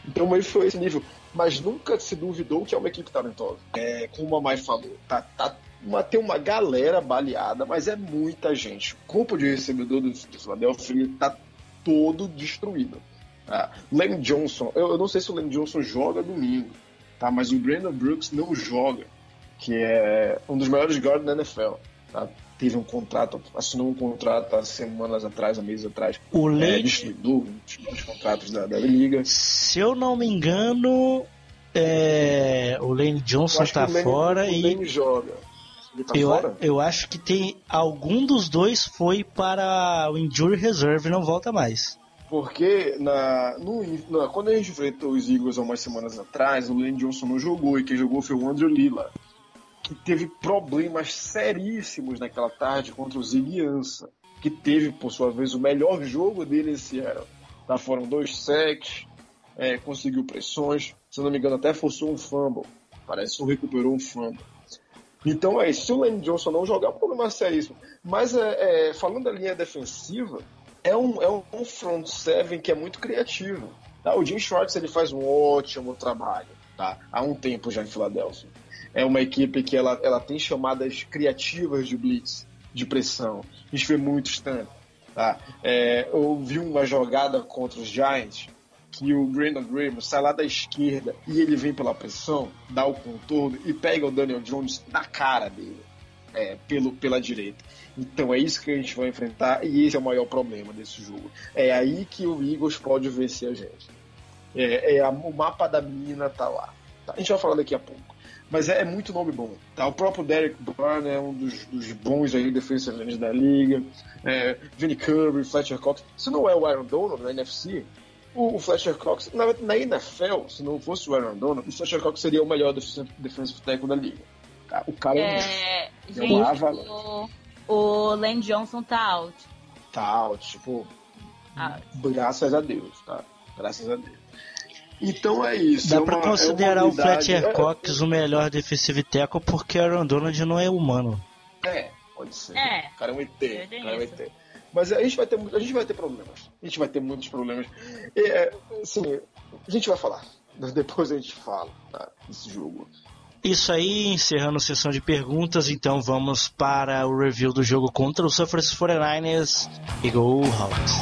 Então aí foi esse nível. Mas nunca se duvidou que é uma equipe talentosa. É, como o Mamai falou, tá, tá uma, tem uma galera baleada, mas é muita gente. O corpo de recebedor do, Philadelphia tá todo destruído. Lane Johnson, eu, eu, não sei se o Lane Johnson joga domingo, tá? Mas o Brandon Brooks não joga, que é um dos melhores guards da NFL, tá? Teve um contrato, assinou um contrato há semanas atrás, há meses atrás. O é, Lane... destruidor, os contratos da, da liga. Se eu não me engano, é... o Lane Johnson tá Lane, fora o e... Lane joga. Tá eu, fora? eu acho que tem algum dos dois foi para o Injury Reserve e não volta mais. Porque na, no, na, quando a gente enfrentou os Eagles há umas semanas atrás, o Lane Johnson não jogou e quem jogou foi o Andrew Lila, que teve problemas seríssimos naquela tarde contra o Ziguiança, que teve, por sua vez, o melhor jogo dele esse ano. Tá, foram dois sacks, é, conseguiu pressões, se não me engano, até forçou um fumble. Parece que recuperou um fumble. Então é isso. Se o Lane Johnson não jogar, é problema seríssimo. Mas é, é, falando da linha defensiva, é um, é um front seven que é muito criativo. Tá? O Jim Schwartz ele faz um ótimo trabalho tá? há um tempo já em Filadélfia. É uma equipe que ela, ela tem chamadas criativas de blitz, de pressão. A gente vê muito stand. Tá? É, eu vi uma jogada contra os Giants que o Brandon Graham sai lá da esquerda e ele vem pela pressão, dá o contorno e pega o Daniel Jones na cara dele, é, pelo, pela direita. Então é isso que a gente vai enfrentar e esse é o maior problema desse jogo. É aí que o Eagles pode vencer a gente. É, é a, o mapa da menina tá lá. Tá? A gente vai falar daqui a pouco. Mas é, é muito nome bom. Tá? O próprio Derek Byrne é um dos, dos bons aí defensores da liga. É, Vinny Curry, Fletcher Cox. Se não é o Aaron Donald na NFC, o, o Fletcher Cox, na, na NFL, se não fosse o Aaron Donald, o Fletcher Cox seria o melhor defensive tackle da liga. O cara é, é gente, o, o Lane Johnson tá out. Tá out, tipo, out. graças a Deus, tá? Graças a Deus. Então é isso. Dá é pra uma, considerar é o Fletcher Cox o melhor defensive tackle porque Aaron Donald não é humano. É, pode ser. É. O cara é um ET. O cara é um ET. Mas a gente vai ter, a gente vai ter problemas. A gente vai ter muitos problemas. E, é, assim, a gente vai falar. *laughs* Depois a gente fala tá, desse jogo. Isso aí, encerrando a sessão de perguntas, então vamos para o review do jogo contra o San Francisco 49ers e Go Hawks.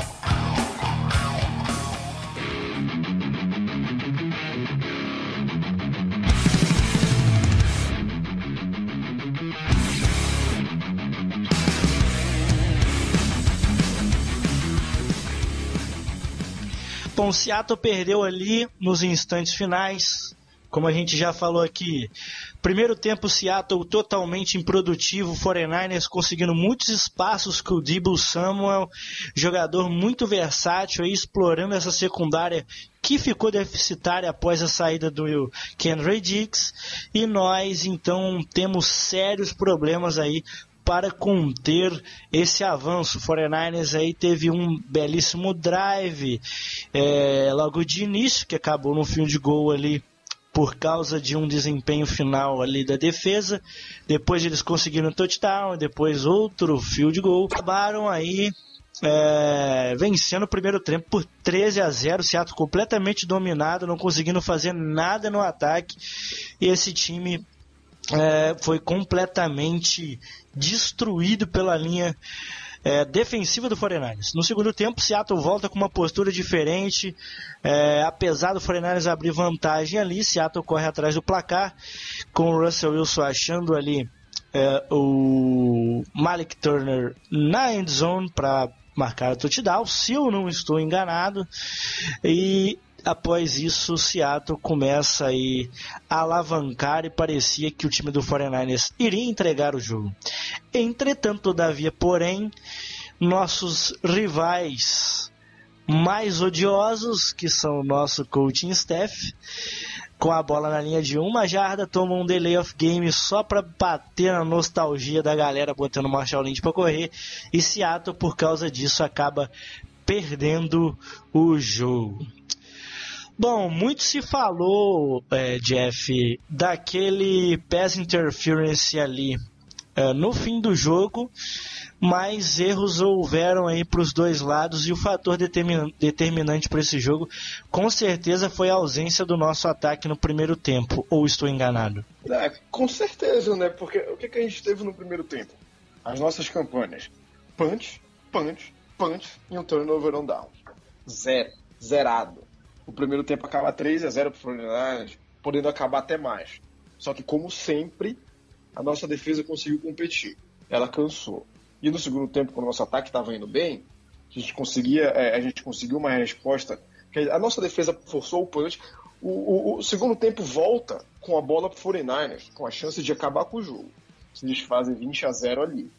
Bom, Seattle perdeu ali nos instantes finais. Como a gente já falou aqui, primeiro tempo Seattle totalmente improdutivo, 49ers conseguindo muitos espaços com o Debo Samuel, jogador muito versátil, aí, explorando essa secundária que ficou deficitária após a saída do Kenry Diggs, e nós então temos sérios problemas aí para conter esse avanço. O 49ers aí teve um belíssimo drive é, logo de início, que acabou no fim de gol ali por causa de um desempenho final ali da defesa. Depois eles conseguiram um touchdown, depois outro field goal. Acabaram aí é, vencendo o primeiro tempo por 13 a 0, Seattle completamente dominado, não conseguindo fazer nada no ataque. E esse time é, foi completamente destruído pela linha é, defensiva do 49ers. No segundo tempo, Seattle volta com uma postura diferente. É, apesar do 49ers abrir vantagem ali, Seattle corre atrás do placar, com o Russell Wilson achando ali é, o Malik Turner na end zone para marcar o touchdown, se eu não estou enganado. E após isso, Seattle começa aí a alavancar e parecia que o time do 49ers iria entregar o jogo. Entretanto, todavia, porém, nossos rivais mais odiosos, que são o nosso coaching staff, com a bola na linha de uma jarda, tomam um delay of game só para bater na nostalgia da galera botando Marshall Lynch para correr, e Seattle, por causa disso, acaba perdendo o jogo. Bom, muito se falou, é, Jeff, daquele pass interference ali é, no fim do jogo, mas erros houveram aí para os dois lados e o fator determinante para esse jogo, com certeza, foi a ausência do nosso ataque no primeiro tempo. Ou estou enganado? É, com certeza, né? Porque o que, que a gente teve no primeiro tempo? As nossas campanhas: punch, punch, punch e um turnover on down. Zero. Zerado. O primeiro tempo acaba 3 a 0 para o Fluminense, podendo acabar até mais. Só que, como sempre, a nossa defesa conseguiu competir. Ela cansou. E no segundo tempo, quando o nosso ataque estava indo bem, a gente conseguia, é, a gente conseguiu uma resposta. A nossa defesa forçou o punch. O, o, o segundo tempo volta com a bola para o 49ers, com a chance de acabar com o jogo. Se eles fazem 20 a 0 ali.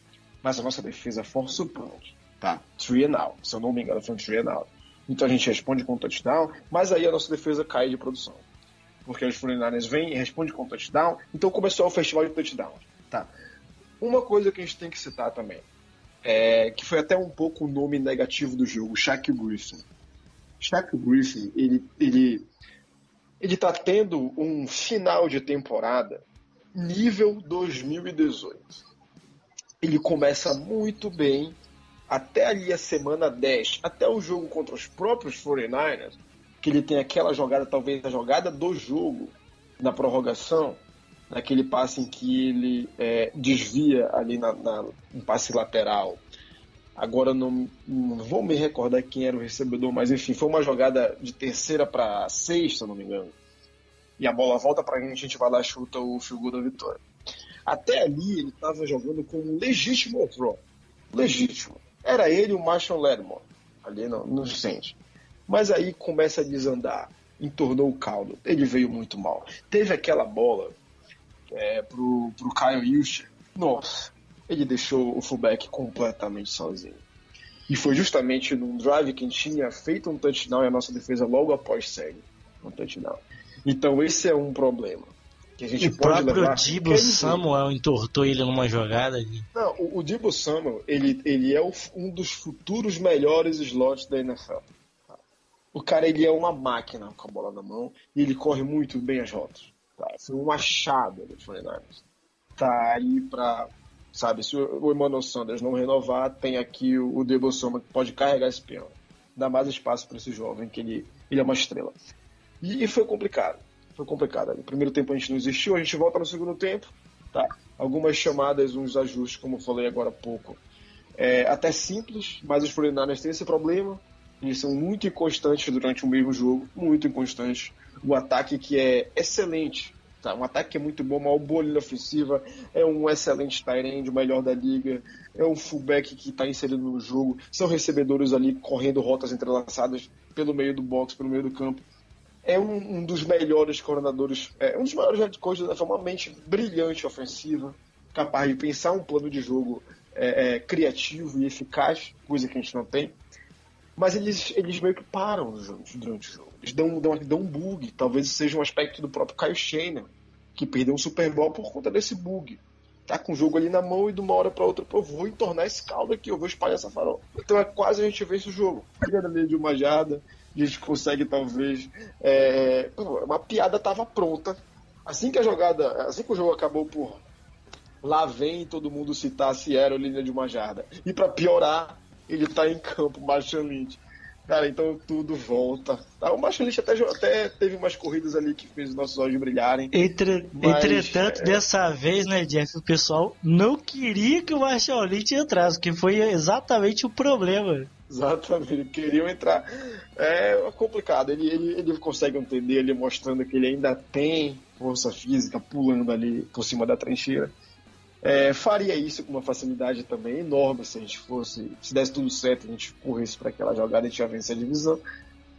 Mas a nossa defesa força o punch. Tá? Three and out. Se eu não me engano, foi um three and out. Então a gente responde com touchdown, mas aí a nossa defesa cai de produção. Porque os 49ers vêm e respondem com touchdown, então começou o festival de touchdowns. Tá. Uma coisa que a gente tem que citar também, é, que foi até um pouco o nome negativo do jogo, Shaq Griffin. Shaq Griffin, ele, ele, ele tá tendo um final de temporada nível 2018. Ele começa muito bem, até ali a semana 10, até o jogo contra os próprios 49ers, que ele tem aquela jogada, talvez a jogada do jogo, na prorrogação, naquele passe em que ele é, desvia ali na, na, um passe lateral Agora não, não, vou me recordar quem era o recebedor, mas enfim, foi uma jogada de terceira para sexta, não me engano. E a bola volta para a gente, a gente vai lá e chuta o field da vitória. Até ali ele estava jogando com um legítimo throw. Legítimo. Era ele o Marshall Ledmore, ali no, no centro. Mas aí começa a desandar, entornou o caldo. Ele veio muito mal. Teve aquela bola é, pro, pro Kyle Juszczyk. Nossa, ele deixou o fullback completamente sozinho. E foi justamente num drive que tinha feito um touchdown e a nossa defesa logo após segue um touchdown. Então esse é um problema. Que a gente o pode próprio levar. Dibo Samuel entortou ele numa jogada ali. Não, o, o Dibo Samuel, ele, ele é o, um dos futuros melhores slots da NFL. O cara, ele é uma máquina com a bola na mão e ele corre muito bem as rotas. Tá? Foi um achado do 49ers. Tá aí pra, sabe, se o Emmanuel Sanders não renovar, tem aqui o, o Debo Samuel que pode carregar esse peão. Dá mais espaço para esse jovem, que ele, ele é uma estrela. E, e foi complicado foi complicado. No primeiro tempo a gente não existiu, a gente volta no segundo tempo, tá? Algumas chamadas, uns ajustes, como eu falei agora há pouco. É, até simples, mas os 49 têm esse problema. Eles são muito inconstantes durante o mesmo jogo, muito inconstantes. O ataque que é excelente, tá? Um ataque que é muito bom, uma bolha ofensiva, é um excelente tight o melhor da liga, é um fullback que está inserido no jogo, são recebedores ali correndo rotas entrelaçadas pelo meio do box, pelo meio do campo é um, um dos melhores coordenadores, é um dos maiores head coaches da uma mente brilhante ofensiva, capaz de pensar um plano de jogo é, é, criativo e eficaz, coisa que a gente não tem. Mas eles, eles meio que param durante, o jogo. Eles dão, dão, dão um bug. Talvez seja um aspecto do próprio Kyle Shanahan, que perdeu um Super Bowl por conta desse bug. Tá com o jogo ali na mão e de uma hora para outra, eu vou entornar esse caldo aqui, eu vou espalhar essa farofa. Então é quase a gente vence o jogo. Fica na linha de uma jarda, a gente consegue talvez. É, uma piada estava pronta. Assim que a jogada. Assim que o jogo acabou por. Lá vem todo mundo citar se era linha de uma jarda. E para piorar, ele está em campo, Marshall Lynch. Cara, então tudo volta. Tá, o Marshall Lynch até, até teve umas corridas ali que fez os nossos olhos brilharem. Entre, mas, entretanto, é... dessa vez, né, Jeff, o pessoal não queria que o Marshall Lynch entrasse, que foi exatamente o problema. Exatamente, queriam entrar. É complicado, ele, ele, ele consegue entender, ele mostrando que ele ainda tem força física pulando ali por cima da trincheira. É, faria isso com uma facilidade também enorme se a gente fosse, se desse tudo certo, a gente corresse para aquela jogada e tinha vencer a divisão.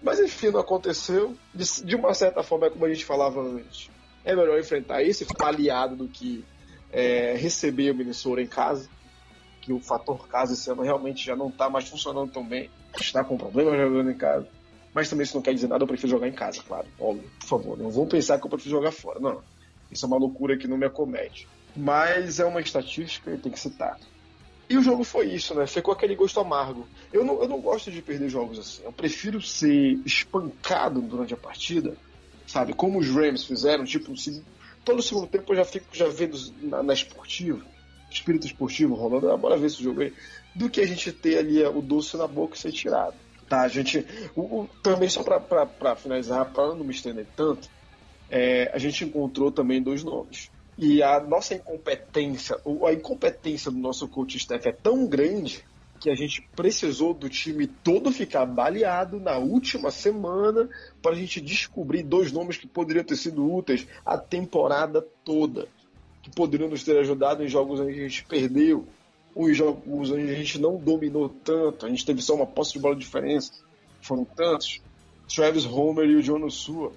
Mas enfim, não aconteceu. De, de, uma certa forma, é como a gente falava antes. É melhor enfrentar esse aliado do que é, receber o Minnesota em casa que o fator casa esse ano realmente já não está mais funcionando tão bem, está com problema jogando em casa. Mas também isso não quer dizer nada, eu prefiro jogar em casa, claro. Óbvio, por favor, não vão pensar que eu prefiro jogar fora. Não, isso é uma loucura que não me acomete. Mas é uma estatística e tem que citar. E o jogo foi isso, né? Ficou aquele gosto amargo. Eu não, eu não gosto de perder jogos assim. Eu prefiro ser espancado durante a partida, sabe? Como os Rams fizeram, tipo, todo o segundo tempo eu já fico já vendo na, na esportiva espírito esportivo rolando, ah, bora ver esse jogo aí, do que a gente ter ali o doce na boca e ser tirado. Tá, a gente. O, o, também, só para finalizar, para não me estender tanto, é, a gente encontrou também dois nomes. E a nossa incompetência, a incompetência do nosso coach staff é tão grande que a gente precisou do time todo ficar baleado na última semana para a gente descobrir dois nomes que poderiam ter sido úteis a temporada toda que poderiam nos ter ajudado em jogos onde a gente perdeu, ou em jogos onde a gente não dominou tanto, a gente teve só uma posse de bola de diferença, foram tantos. Travis Homer e o John Sua.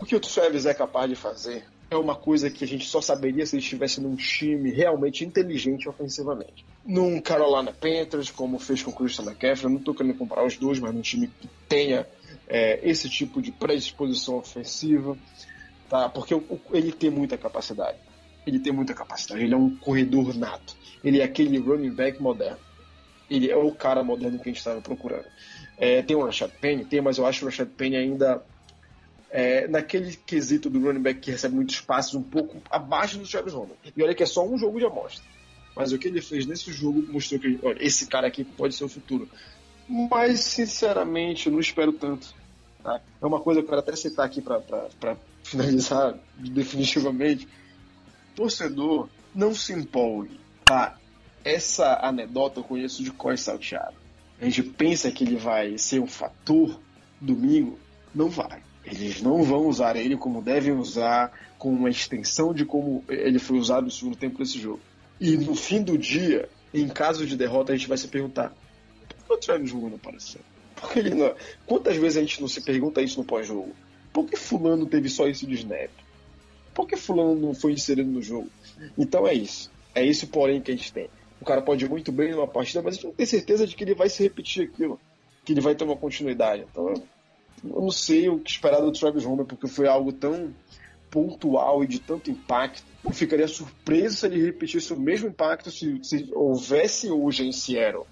O que o Travis é capaz de fazer é uma coisa que a gente só saberia se ele estivesse num time realmente inteligente ofensivamente. Num Carolina Panthers, como fez com o Christian McCaffrey, não estou querendo comparar os dois, mas num time que tenha é, esse tipo de predisposição ofensiva, tá? porque ele tem muita capacidade ele tem muita capacidade, ele é um corredor nato. Ele é aquele running back moderno. Ele é o cara moderno que a gente estava procurando. É, tem o Rashad Penny, tem, mas eu acho o Rashad Penny ainda é, naquele quesito do running back que recebe muitos passes um pouco abaixo do Travis Homer. E olha que é só um jogo de amostra. Mas o que ele fez nesse jogo mostrou que, olha, esse cara aqui pode ser o futuro. Mas, sinceramente, eu não espero tanto. Tá? É uma coisa que eu quero até citar aqui para *laughs* finalizar definitivamente torcedor, não se empolgue, tá? essa anedota eu conheço de cor salteado. A gente pensa que ele vai ser um fator domingo, não vai. Eles não vão usar ele como devem usar, com uma extensão de como ele foi usado no segundo tempo desse jogo. E no fim do dia, em caso de derrota, a gente vai se perguntar: por que o Travis não apareceu? Por que ele não... Quantas vezes a gente não se pergunta isso no pós-jogo? Por que Fulano teve só isso de snap? Por que Fulano não foi inserido no jogo? Então é isso. É isso, porém, que a gente tem. O cara pode ir muito bem numa partida, mas a gente não tem certeza de que ele vai se repetir aquilo, que ele vai ter uma continuidade. Então, eu não sei o que esperar do Travis Homer, porque foi algo tão pontual e de tanto impacto. Eu ficaria surpreso se ele repetisse o mesmo impacto se, se houvesse hoje em Seattle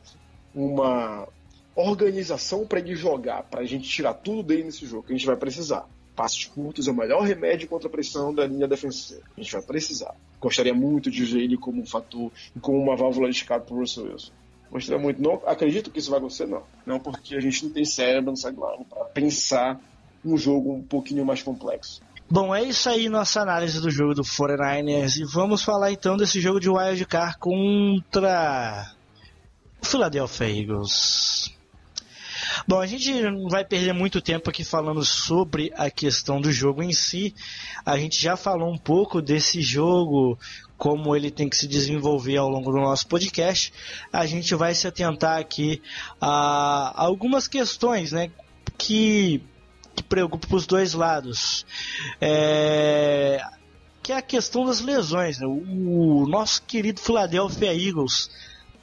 uma organização para ele jogar, para a gente tirar tudo dele nesse jogo, que a gente vai precisar. Passos curtos é o melhor remédio contra a pressão da linha defensiva. A gente vai precisar. Gostaria muito de ver ele como um fator e como uma válvula de escape para o Russell Wilson. Gostaria muito. Não acredito que isso vai acontecer, não. Não porque a gente não tem cérebro no sideline para pensar um jogo um pouquinho mais complexo. Bom, é isso aí nossa análise do jogo do 49ers. E vamos falar então desse jogo de Wild Card contra o Philadelphia Eagles. Bom, a gente não vai perder muito tempo aqui falando sobre a questão do jogo em si. A gente já falou um pouco desse jogo, como ele tem que se desenvolver ao longo do nosso podcast. A gente vai se atentar aqui a algumas questões, né, que, que preocupam os dois lados. É, que é a questão das lesões. Né? O nosso querido Philadelphia Eagles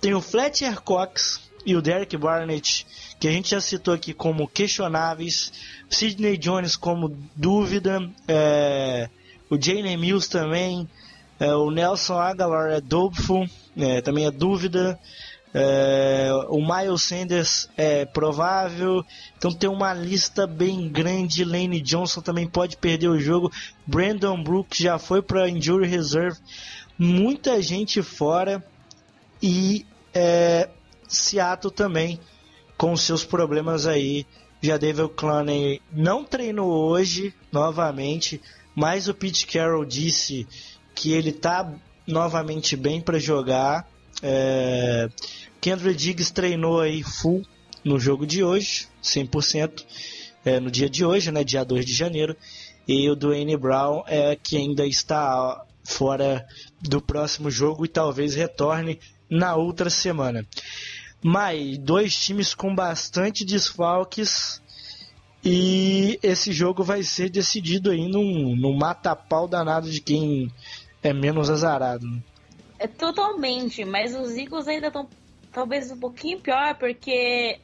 tem o Fletcher Cox e o Derek Barnett que a gente já citou aqui como questionáveis, Sidney Jones como dúvida, é, o Jalen Mills também, é, o Nelson Aguilar é doubtful, é, também é dúvida, é, o Miles Sanders é provável, então tem uma lista bem grande. Lane Johnson também pode perder o jogo. Brandon Brooks já foi para injury reserve. Muita gente fora e é, Seattle também com seus problemas aí. Já David Clowney não treinou hoje novamente, mas o Pete Carroll disse que ele está novamente bem para jogar. É... Kendra Diggs treinou aí full no jogo de hoje, 100%, é, no dia de hoje, né, dia 2 de janeiro. E o Dwayne Brown é que ainda está fora do próximo jogo e talvez retorne na outra semana. Mas dois times com bastante desfalques e esse jogo vai ser decidido aí num, num mata-pau danado de quem é menos azarado. É totalmente, mas os Eagles ainda estão talvez um pouquinho pior porque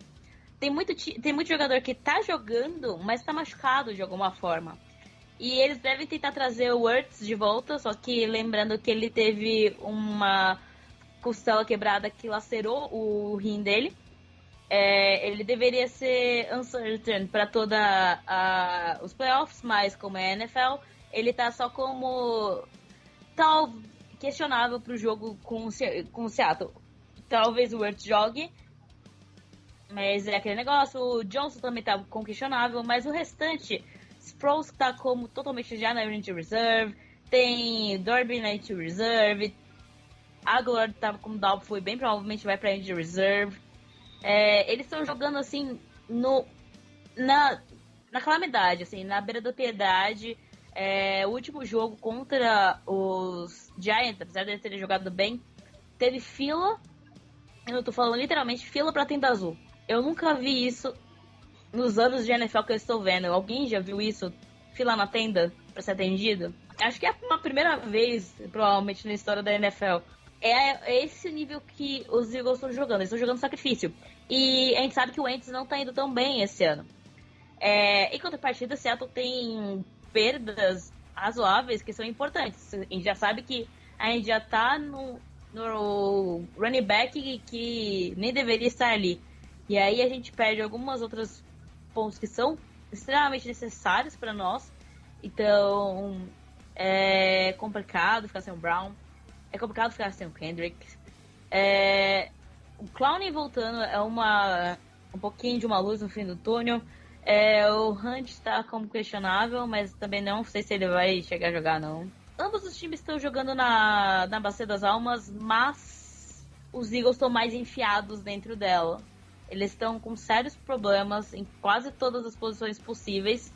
tem muito, tem muito jogador que tá jogando, mas tá machucado de alguma forma. E eles devem tentar trazer o Wurtz de volta, só que lembrando que ele teve uma costela quebrada que lacerou o rim dele. É, ele deveria ser uncertain para toda a, os playoffs, mas como é NFL, ele tá só como tal questionável para o jogo com, com o Seattle. Talvez o Wurtz jogue, mas é aquele negócio. O Johnson também tá com questionável, mas o restante, Sproles tá como totalmente já na injury reserve, tem Dorby na injury reserve, Aguilar tava como Dalpo foi bem provavelmente vai para injury reserve. É, eles estão jogando assim no na na calamidade, assim, na beira da piedade. É, o último jogo contra os Giants, apesar de eles terem jogado bem, teve fila. Eu tô falando literalmente fila para tenda azul. Eu nunca vi isso nos anos de NFL que eu estou vendo. Alguém já viu isso? Fila na tenda para ser atendido? Acho que é uma primeira vez, provavelmente, na história da NFL. É, esse nível que os Eagles estão jogando. Eles estão jogando sacrifício. E a gente sabe que o Wentz não está indo tão bem esse ano. É, em contrapartida, Seattle tem perdas razoáveis que são importantes. A gente já sabe que a gente já está no, no running back que nem deveria estar ali. E aí a gente perde algumas outras pontos que são extremamente necessários para nós. Então é complicado ficar sem o Brown. É complicado ficar sem o Kendrick. É, o Clowney voltando é uma um pouquinho de uma luz no fim do túnel. É, o Hunt está como questionável, mas também não sei se ele vai chegar a jogar, não. Ambos os times estão jogando na, na Bacia das Almas, mas os Eagles estão mais enfiados dentro dela. Eles estão com sérios problemas em quase todas as posições possíveis.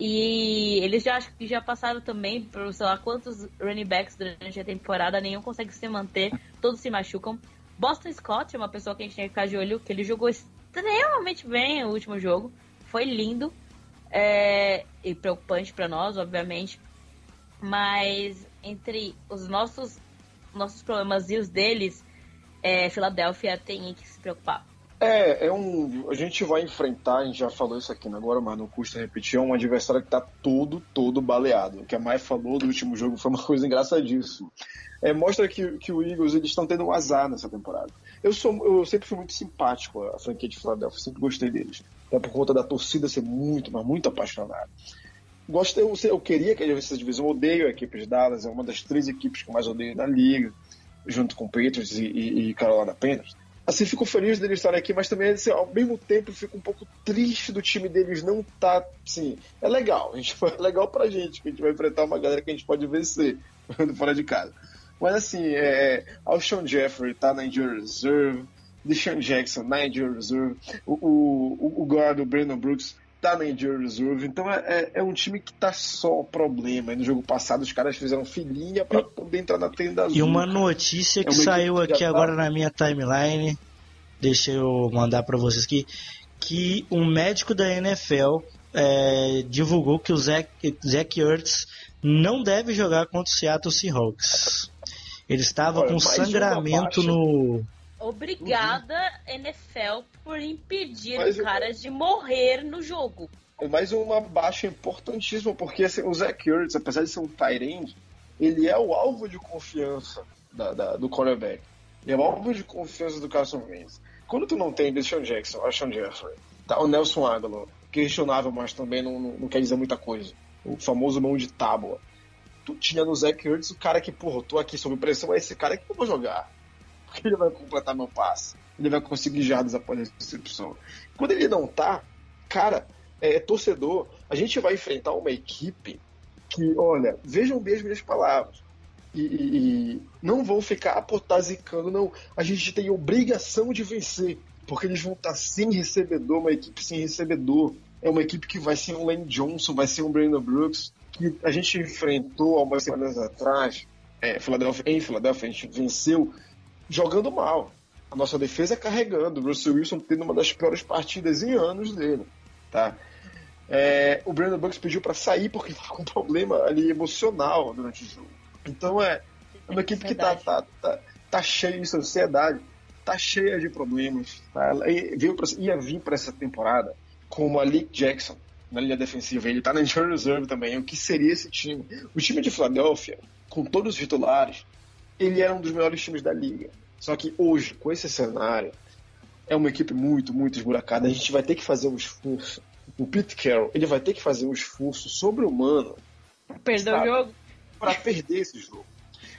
E eles já acho que já passaram também por sei lá quantos running backs durante a temporada, nenhum consegue se manter, todos se machucam. Boston Scott é uma pessoa que a gente tem que ficar de olho, que ele jogou extremamente bem o último jogo. Foi lindo. É, e preocupante para nós, obviamente. Mas entre os nossos, nossos problemas e os deles, é, Filadélfia tem que se preocupar. É, é um. A gente vai enfrentar, a gente já falou isso aqui agora, mas não custa repetir, é um adversário que tá todo, todo baleado. O que a Mai falou do último jogo foi uma *laughs* coisa engraçadíssima. É, mostra que, que o Eagles eles estão tendo um azar nessa temporada. Eu, sou, eu sempre fui muito simpático à franquia de Philadelphia, sempre gostei deles. Até por conta da torcida ser muito, mas muito apaixonada. Gosto, eu, eu queria que ele a divisão, odeio a equipe de Dallas, é uma das três equipes que eu mais odeio da liga, junto com Patriots e, e, e Carolina Panthers assim, fico feliz deles estarem aqui, mas também, assim, ao mesmo tempo, fico um pouco triste do time deles não estar, tá, assim, é legal, a *laughs* gente, é legal pra gente, que a gente vai enfrentar uma galera que a gente pode vencer, *laughs* fora de casa. Mas, assim, é, Alshon Jeffrey tá na Injury Reserve, Deshaun Jackson na Injury Reserve, o, o, o o Brandon Brooks, tá na Injury Reserve. Então é, é, é, um time que tá só problema. no jogo passado os caras fizeram filhinha para poder entrar na tenda azul. E uma notícia que é uma saiu aqui que agora tá... na minha timeline, deixa eu mandar para vocês aqui, que um médico da NFL é, divulgou que o Zach, Zach Ertz não deve jogar contra o Seattle Seahawks. Ele estava Olha, com sangramento no Obrigada, uhum. NFL, por impedir Mas caras eu... de morrer no jogo. É mais uma baixa importantíssima, porque assim, o Zach Ertz, apesar de ser um Tyrande, ele é o alvo de confiança da, da, do cornerback. Ele é o alvo de confiança do Carson Wentz. Quando tu não tem Deshaun Jackson, o Sean Jeffrey, tá, o Nelson Aguilar, questionável, mas também não, não, não, quer dizer muita coisa. O famoso mão de tábua. Tu tinha no Zach Ertz o cara que, porra, tô aqui sob pressão, é esse cara que eu vou jogar porque ele vai completar meu passe. Ele vai conseguir jardas após a recepção. Quando ele não tá, cara, é, é, torcedor, a gente vai enfrentar uma equipe que, olha, vejam bem as minhas palavras. E, e, e não vão ficar apotazicando, não. A gente tem obrigação de vencer, porque eles vão estar tá sem recebedor, uma equipe sem recebedor. É uma equipe que vai ser um Lane Johnson, vai ser um Brandon Brooks, que a gente enfrentou algumas semanas atrás, é, Philadelphia, em Filadélfia, a gente venceu jogando mal. A nossa defesa carregando. O Russell Wilson tendo uma das piores partidas em anos dele. Tá? É, o Brandon Bucks pediu para sair porque estava com um problema ali emocional durante o jogo. Então é, é uma equipe que tá, tá, tá, tá cheia de ansiedade, tá cheia de problemas. Tá? Veio pra, ia vir para essa temporada com o Malik Jackson na linha defensiva. Ele tá na injury reserve também. O que seria esse time? O time de Filadélfia, com todos os titulares, ele era um dos melhores times da liga. Só que hoje, com esse cenário, é uma equipe muito, muito esburacada. A gente vai ter que fazer um esforço. O Pete Carroll, ele vai ter que fazer um esforço sobre-humano. Perder o jogo? Para perder esse jogo.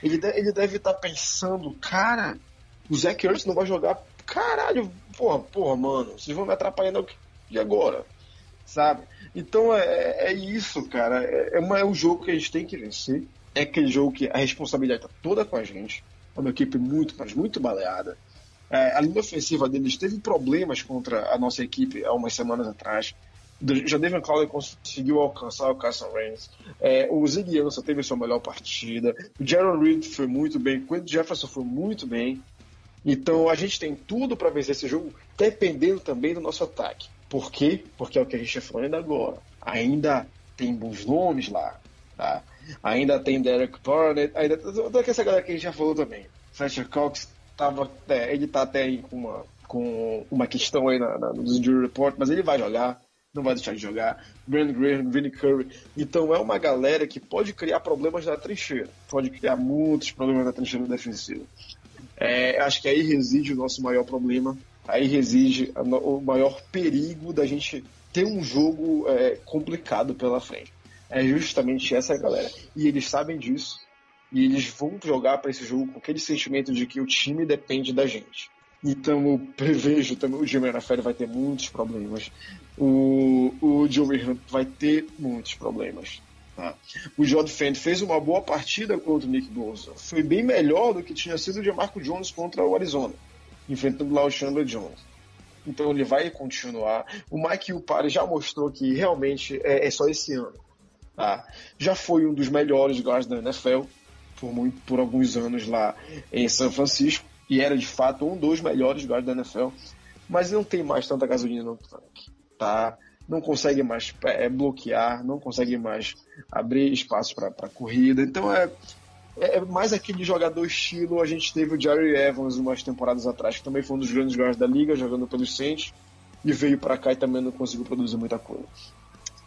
Ele, de, ele deve estar tá pensando, cara, o Zach Ertz não vai jogar. Caralho, porra, porra, mano, vocês vão me atrapalhando e agora? Sabe? Então é, é isso, cara. É, é, uma, é um jogo que a gente tem que vencer é aquele jogo que a responsabilidade está toda com a gente. É uma equipe muito, mas muito baleada. É, a linha ofensiva deles teve problemas contra a nossa equipe há umas semanas atrás. Já Devin Clowney conseguiu alcançar o Carson Wentz. É, o Ziggy Ansah teve sua melhor partida. O Jaron Reed foi muito bem. O Quentin Jefferson foi muito bem. Então a gente tem tudo para vencer esse jogo, dependendo também do nosso ataque. Por quê? Porque é o que a gente está falando agora. Ainda tem bons nomes lá. Tá? Ainda tem Derek Barnett, ainda toda essa galera que a gente já falou também. Fletcher Cox tava, é, ele tá até aí com uma, com uma questão aí na, na, no injury report, mas ele vai jogar, não vai deixar de jogar. Brandon Graham, Vinnie Curry. Então é uma galera que pode criar problemas na trincheira, pode criar muitos problemas na trincheira defensiva. É, acho que aí reside o nosso maior problema, aí reside o maior perigo da gente ter um jogo é, complicado pela frente é justamente essa galera. E eles sabem disso. E eles vão jogar para esse jogo com aquele sentimento de que o time depende da gente. Então eu prevejo também o Jimmy NFL vai ter muitos problemas. O, o Joey Hunt vai ter muitos problemas. Tá? O Jordan Fent fez uma boa partida contra o Nick Bosa. Foi bem melhor do que tinha sido o Marco Jones contra o Arizona, enfrentando lá o Chandler Jones. Então ele vai continuar. O Mike Upari já mostrou que realmente é, é só esse ano. Tá? Já foi um dos melhores guards da NFL por, muito, por alguns anos lá em São Francisco e era de fato um dos melhores guards da NFL. Mas não tem mais tanta gasolina no tanque. Tá? não consegue mais é, bloquear, não consegue mais abrir espaço para corrida. Então é, é mais aquele jogador estilo. A gente teve o Jerry Evans umas temporadas atrás, que também foi um dos grandes jogadores da liga, jogando pelos Saints, e veio para cá e também não conseguiu produzir muita coisa.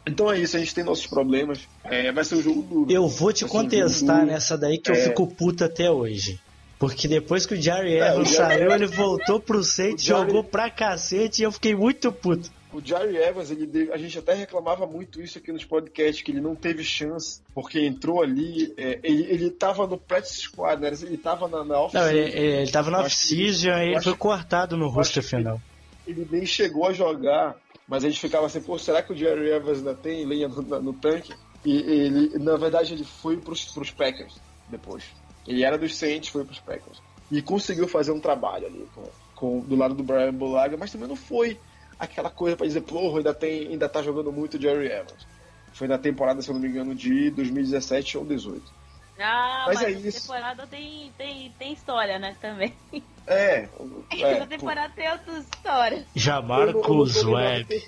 Então é isso, a gente tem nossos problemas. É, vai ser um jogo duro. Eu vou te contestar um nessa daí que é... eu fico puto até hoje. Porque depois que o Jerry é, Evans Jerry... saiu, ele voltou pro Saints, Jerry... jogou pra cacete e eu fiquei muito puto. O Jerry Evans, ele, a gente até reclamava muito isso aqui nos podcasts, que ele não teve chance, porque entrou ali, é, ele, ele tava no practice squad, né? ele tava na, na off-season. Ele, ele tava na off-season e ele foi cortado no roster final. Ele nem chegou a jogar, mas a gente ficava assim, pô, será que o Jerry Evans ainda tem lenha no, no tanque? E ele, na verdade, ele foi pros, pros Packers depois. Ele era dos Saints, foi pros Packers. E conseguiu fazer um trabalho ali com, com do lado do Brian Bulaga, mas também não foi aquela coisa para dizer, porra, ainda, tem, ainda tá jogando muito Jerry Evans. Foi na temporada, se eu não me engano, de 2017 ou 18. Ah, mas, mas é essa isso. temporada tem, tem, tem história, né, também. É. *laughs* é essa temporada pô. tem outras histórias. Jamarcus Webb.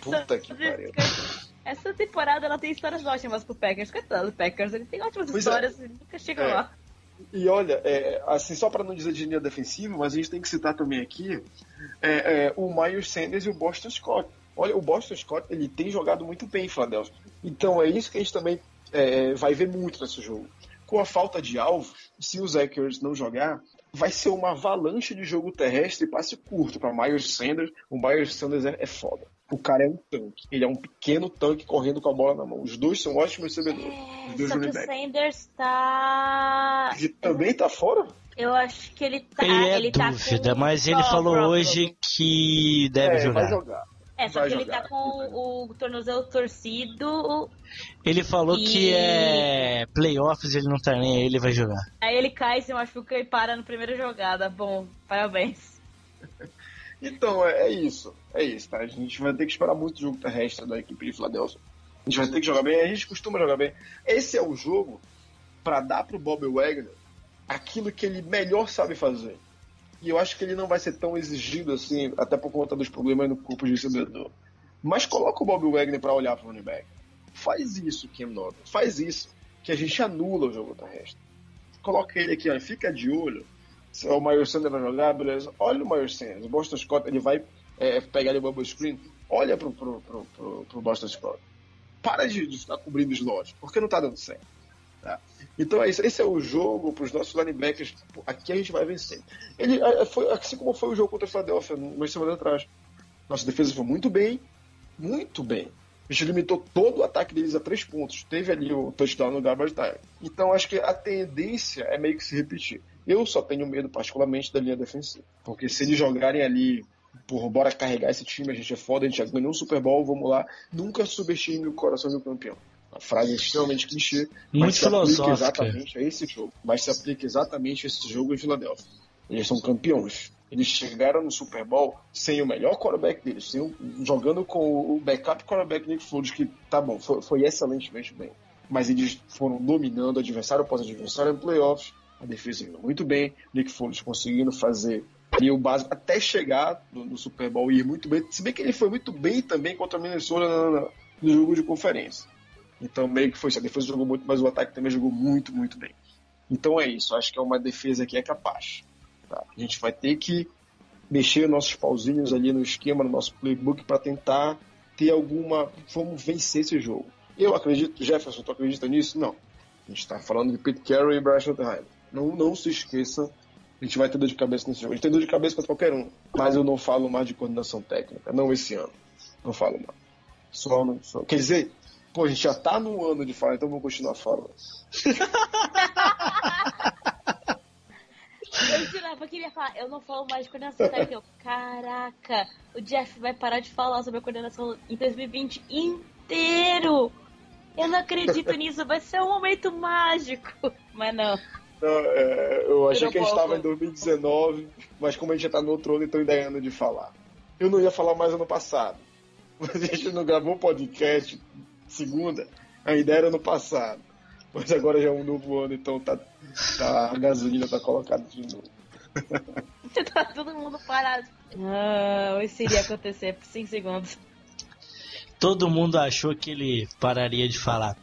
Puta que pariu. Essa temporada ela tem histórias ótimas pro Packers. Coitado do Packers, ele tem ótimas pois é. histórias é. e nunca chega é. lá. E olha, é, assim, só para não dizer de linha defensiva, mas a gente tem que citar também aqui é, é, o Myers Sanders e o Boston Scott. Olha, o Boston Scott ele tem jogado muito bem em Philadelphia. Então é isso que a gente também é, vai ver muito nesse jogo. Com a falta de alvo, se o Zachary não jogar, vai ser uma avalanche de jogo terrestre e passe curto para Myers Sanders. O Myers Sanders é, é foda. O cara é um tanque. Ele é um pequeno tanque correndo com a bola na mão. Os dois são ótimos recebedores. É, dois só que o Sanders tá. Ele também tá fora? Eu acho que ele tá. Ele é ele tá dúvida, tá mas ele falou hoje que deve é, jogar. Vai jogar. É, só vai que ele tá jogar. tá com o tornozelo torcido. Ele falou e... que é playoffs, ele não tá nem aí, ele vai jogar. Aí ele cai, se machuca e para na primeira jogada. Bom, parabéns. *laughs* Então, é, é, isso. É isso, tá? A gente vai ter que esperar muito o jogo terrestre da equipe de Philadelphia. A gente vai ter que jogar bem, a gente costuma jogar bem. Esse é o jogo para dar pro Bob Wagner aquilo que ele melhor sabe fazer. E eu acho que ele não vai ser tão exigido assim, até por conta dos problemas no corpo de recebedor. Mas coloca o Bob Wagner para olhar para o running back. Faz isso, Kim Norton. Faz isso, que a gente anula o jogo terrestre. Coloca ele aqui, ó, fica de olho se o Myers Sanders vai jogar, beleza. Olha o Myers Sanders. O Boston Scott, ele vai é, pegar ele o bubble screen. Olha pro, pro, pro, pro, pro Boston Scott. Para de, de ficar cobrindo slot, porque não tá dando certo. Tá? Então é isso. Esse é o jogo para os nossos linebackers. Aqui a gente vai vencer. Ele, é, é, foi, assim como foi o jogo contra a Philadelphia, umas semanas atrás. Nossa defesa foi muito bem, muito bem. A gente limitou todo o ataque deles a três pontos. Teve ali o touchdown no garbage time. Então acho que a tendência é meio que se repetir. Eu só tenho medo, particularmente, da linha defensiva. Porque se eles jogarem ali, por bora carregar esse time, a gente é foda, a gente já ganhou um Super Bowl, vamos lá. Nunca subestime o coração do campeão. A frase é extremamente clichê, mas se aplica exatamente a esse jogo. Mas se aplica exatamente a esse jogo em Filadélfia. Eles são campeões. Eles chegaram no Super Bowl sem o melhor quarterback deles, sem, jogando com o backup quarterback Nick Foles, que tá bom, foi, foi excelentemente bem. Mas eles foram dominando adversário após adversário em playoffs a defesa indo muito bem, Nick Foles conseguindo fazer e o básico até chegar no, no, Super Bowl e ir muito bem. Se bem que ele foi muito bem também contra a Minnesota no, no jogo de conferência. Então meio que foi isso. A defesa jogou muito, mas o ataque também jogou muito, muito bem. Então é isso. Acho que é uma defesa que é capaz. Tá? A gente vai ter que mexer nossos pauzinhos ali no esquema, no nosso playbook, para tentar ter alguma. Vamos vencer esse jogo. Eu acredito, Jefferson, tu acredita nisso? Não. A gente está falando de Pete Carroll e Brian Schottenheimer. Não, não se esqueça, a gente vai ter dor de cabeça nesse jogo. A gente tem dor de cabeça para qualquer um, mas eu não falo mais de coordenação técnica, não esse ano. Não falo mais. Só, só. Quer dizer, pô, a gente já tá no ano de falar, então vamos continuar falando. *laughs* Eu jurava que ele ia falar, eu não falo mais de coordenação. Eu, caraca, o Jeff vai parar de falar sobre a coordenação em 2020 inteiro. Eu não acredito nisso, vai ser um momento mágico. Mas não. Não, é, eu achei que a gente estava em 2019, mas como a gente já tá no outro ano, então ainda é ano de falar. Eu não ia falar mais ano passado. *laughs* Mas a gente não gravou podcast segunda, a ideia era ano passado. Mas agora já é um novo ano, então tá, tá, a gasolina tá colocada de novo. *laughs* Tá todo mundo parado. Não, isso iria acontecer por 5 segundos. Todo mundo achou que ele pararia de falar.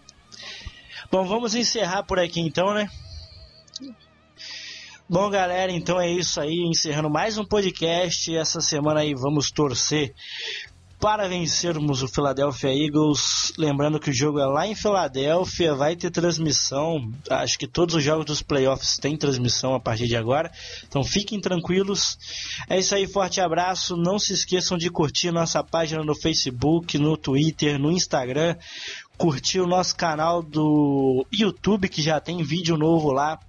Bom, vamos encerrar por aqui então, né? Bom, galera, então é isso aí. Encerrando mais um podcast. Essa semana aí vamos torcer para vencermos o Philadelphia Eagles. Lembrando que o jogo é lá em Filadélfia, vai ter transmissão. Acho que todos os jogos dos playoffs têm transmissão a partir de agora. Então fiquem tranquilos. É isso aí, forte abraço. Não se esqueçam de curtir nossa página no Facebook, no Twitter, no Instagram. Curtir o nosso canal do YouTube, que já tem vídeo novo lá.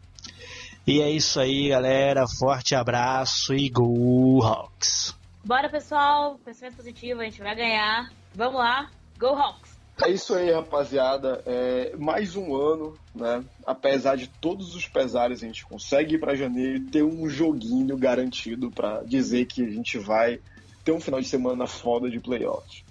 E é isso aí, galera. Forte abraço e Go Hawks! Bora, pessoal. Pensamento positivo, a gente vai ganhar. Vamos lá. Go Hawks! É isso aí, rapaziada. É, mais um ano, né? Apesar de todos os pesares, a gente consegue ir para janeiro e ter um joguinho garantido para dizer que a gente vai ter um final de semana foda de playoffs.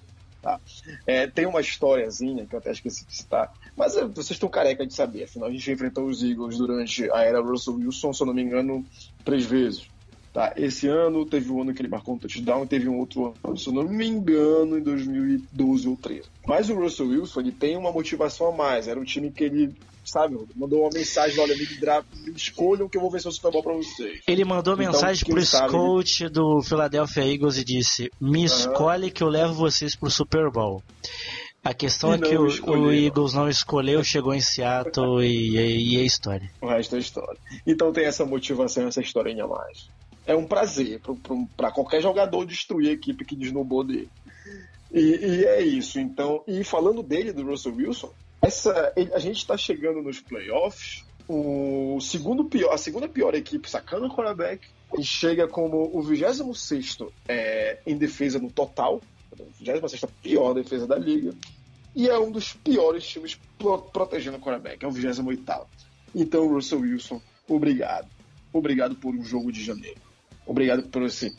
Tá? É, tem uma historiazinha que eu até esqueci de citar, mas é, vocês estão careca de saber. Afinal, a gente enfrentou os Eagles durante a era Russell Wilson, se eu não me engano, três vezes. Tá, esse ano teve um ano que ele marcou um touchdown e teve um outro ano, se eu não me engano, em 2012 ou 13. Mas o Russell Wilson ele tem uma motivação a mais. Era um time que ele, sabe, mandou uma mensagem: olha, me, dra- me escolham que eu vou vencer o Super Bowl pra vocês. Ele mandou Então, mensagem pro sabe- coach do Philadelphia Eagles e disse: Me escolhe que eu levo vocês pro Super Bowl. A questão E é que o, o Eagles não escolheu, chegou em Seattle e, e, e é história. O resto é história. Então tem essa motivação, essa historinha a mais. É um prazer para qualquer jogador destruir a equipe que desnubou dele. E, e é isso. Então, e falando dele, do Russell Wilson, essa, a gente está chegando nos playoffs. O segundo pior, a segunda pior equipe sacando o quarterback e chega como o 26 é, em defesa no total, a 26 pior defesa da liga, e é um dos piores times pro- protegendo o quarterback, é o 28 Então, Russell Wilson, obrigado. Obrigado por um jogo de janeiro. Obrigado por esse,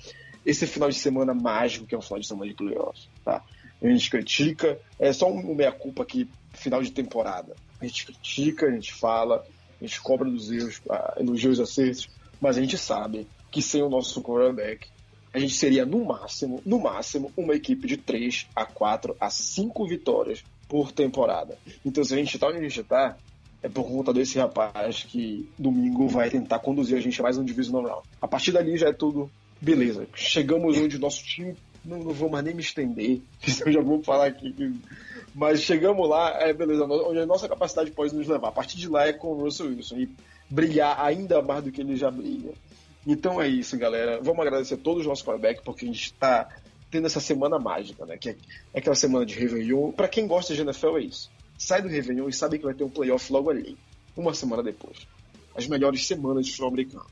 esse final de semana mágico que é um final de semana de playoffs. Tá? A gente critica, é só um meia-culpa aqui, final de temporada. A gente critica, a gente fala, a gente cobra dos erros, elogia os acertos, mas a gente sabe que sem o nosso quarterback, a gente seria no máximo, no máximo, uma equipe de 3 a 4 a 5 vitórias por temporada. Então, se a gente tá onde a gente tá, é por conta desse rapaz que domingo vai tentar conduzir a gente mais um divisional round. A partir dali já é tudo beleza. Chegamos onde nosso time não, não vou mais nem me estender, *laughs* eu já vou falar aqui. Mas chegamos lá, é beleza, onde a nossa capacidade pode nos levar. A partir de lá é com o Russell Wilson e brilhar ainda mais do que ele já brilha. Então é isso, galera. Vamos agradecer a todos os nossos quarterbacks, porque a gente está tendo essa semana mágica, né? Que é aquela semana de Réveillon. Para quem gosta de NFL, é isso. Sai do Réveillon e sabe que vai ter um playoff logo ali, uma semana depois. As melhores semanas de futebol americano.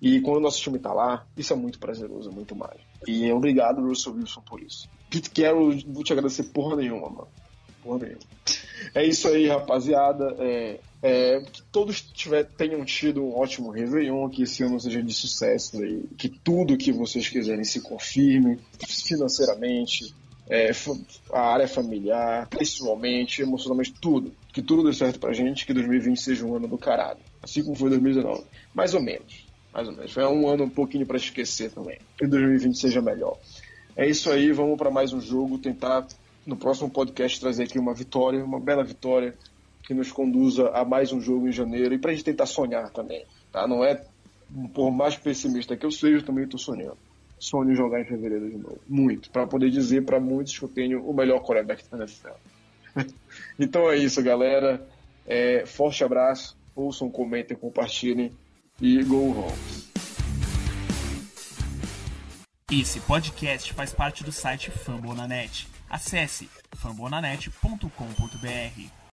E quando o nosso time tá lá, isso é muito prazeroso, muito mais. E obrigado, Russell Wilson, por isso. Pete Carroll, vou te agradecer porra nenhuma, mano. Porra nenhuma. É isso aí, rapaziada. É, é, que todos tiver, tenham tido um ótimo Réveillon, que esse ano seja de sucesso que tudo que vocês quiserem se confirme financeiramente, é, a área familiar, pessoalmente, emocionalmente, tudo. Que tudo dê certo pra gente, que 2020 seja um ano do caralho. Assim como foi 2019. Mais ou menos. Mais ou menos. Foi um ano um pouquinho pra esquecer também. Que 2020 seja melhor. É isso aí, vamos para mais um jogo, tentar no próximo podcast trazer aqui uma vitória, uma bela vitória que nos conduza a mais um jogo em janeiro e pra gente tentar sonhar também, tá? Não é por mais pessimista que eu seja, eu também tô sonhando. Sonho jogar em fevereiro de novo, muito, Pra poder dizer pra muitos que eu tenho o melhor quarterback da NFL. *laughs* então é isso, galera. É, forte abraço, ouçam, comentem, compartilhem e go home. Esse podcast faz parte do site Fambonanet. Acesse fambonanet.com.br.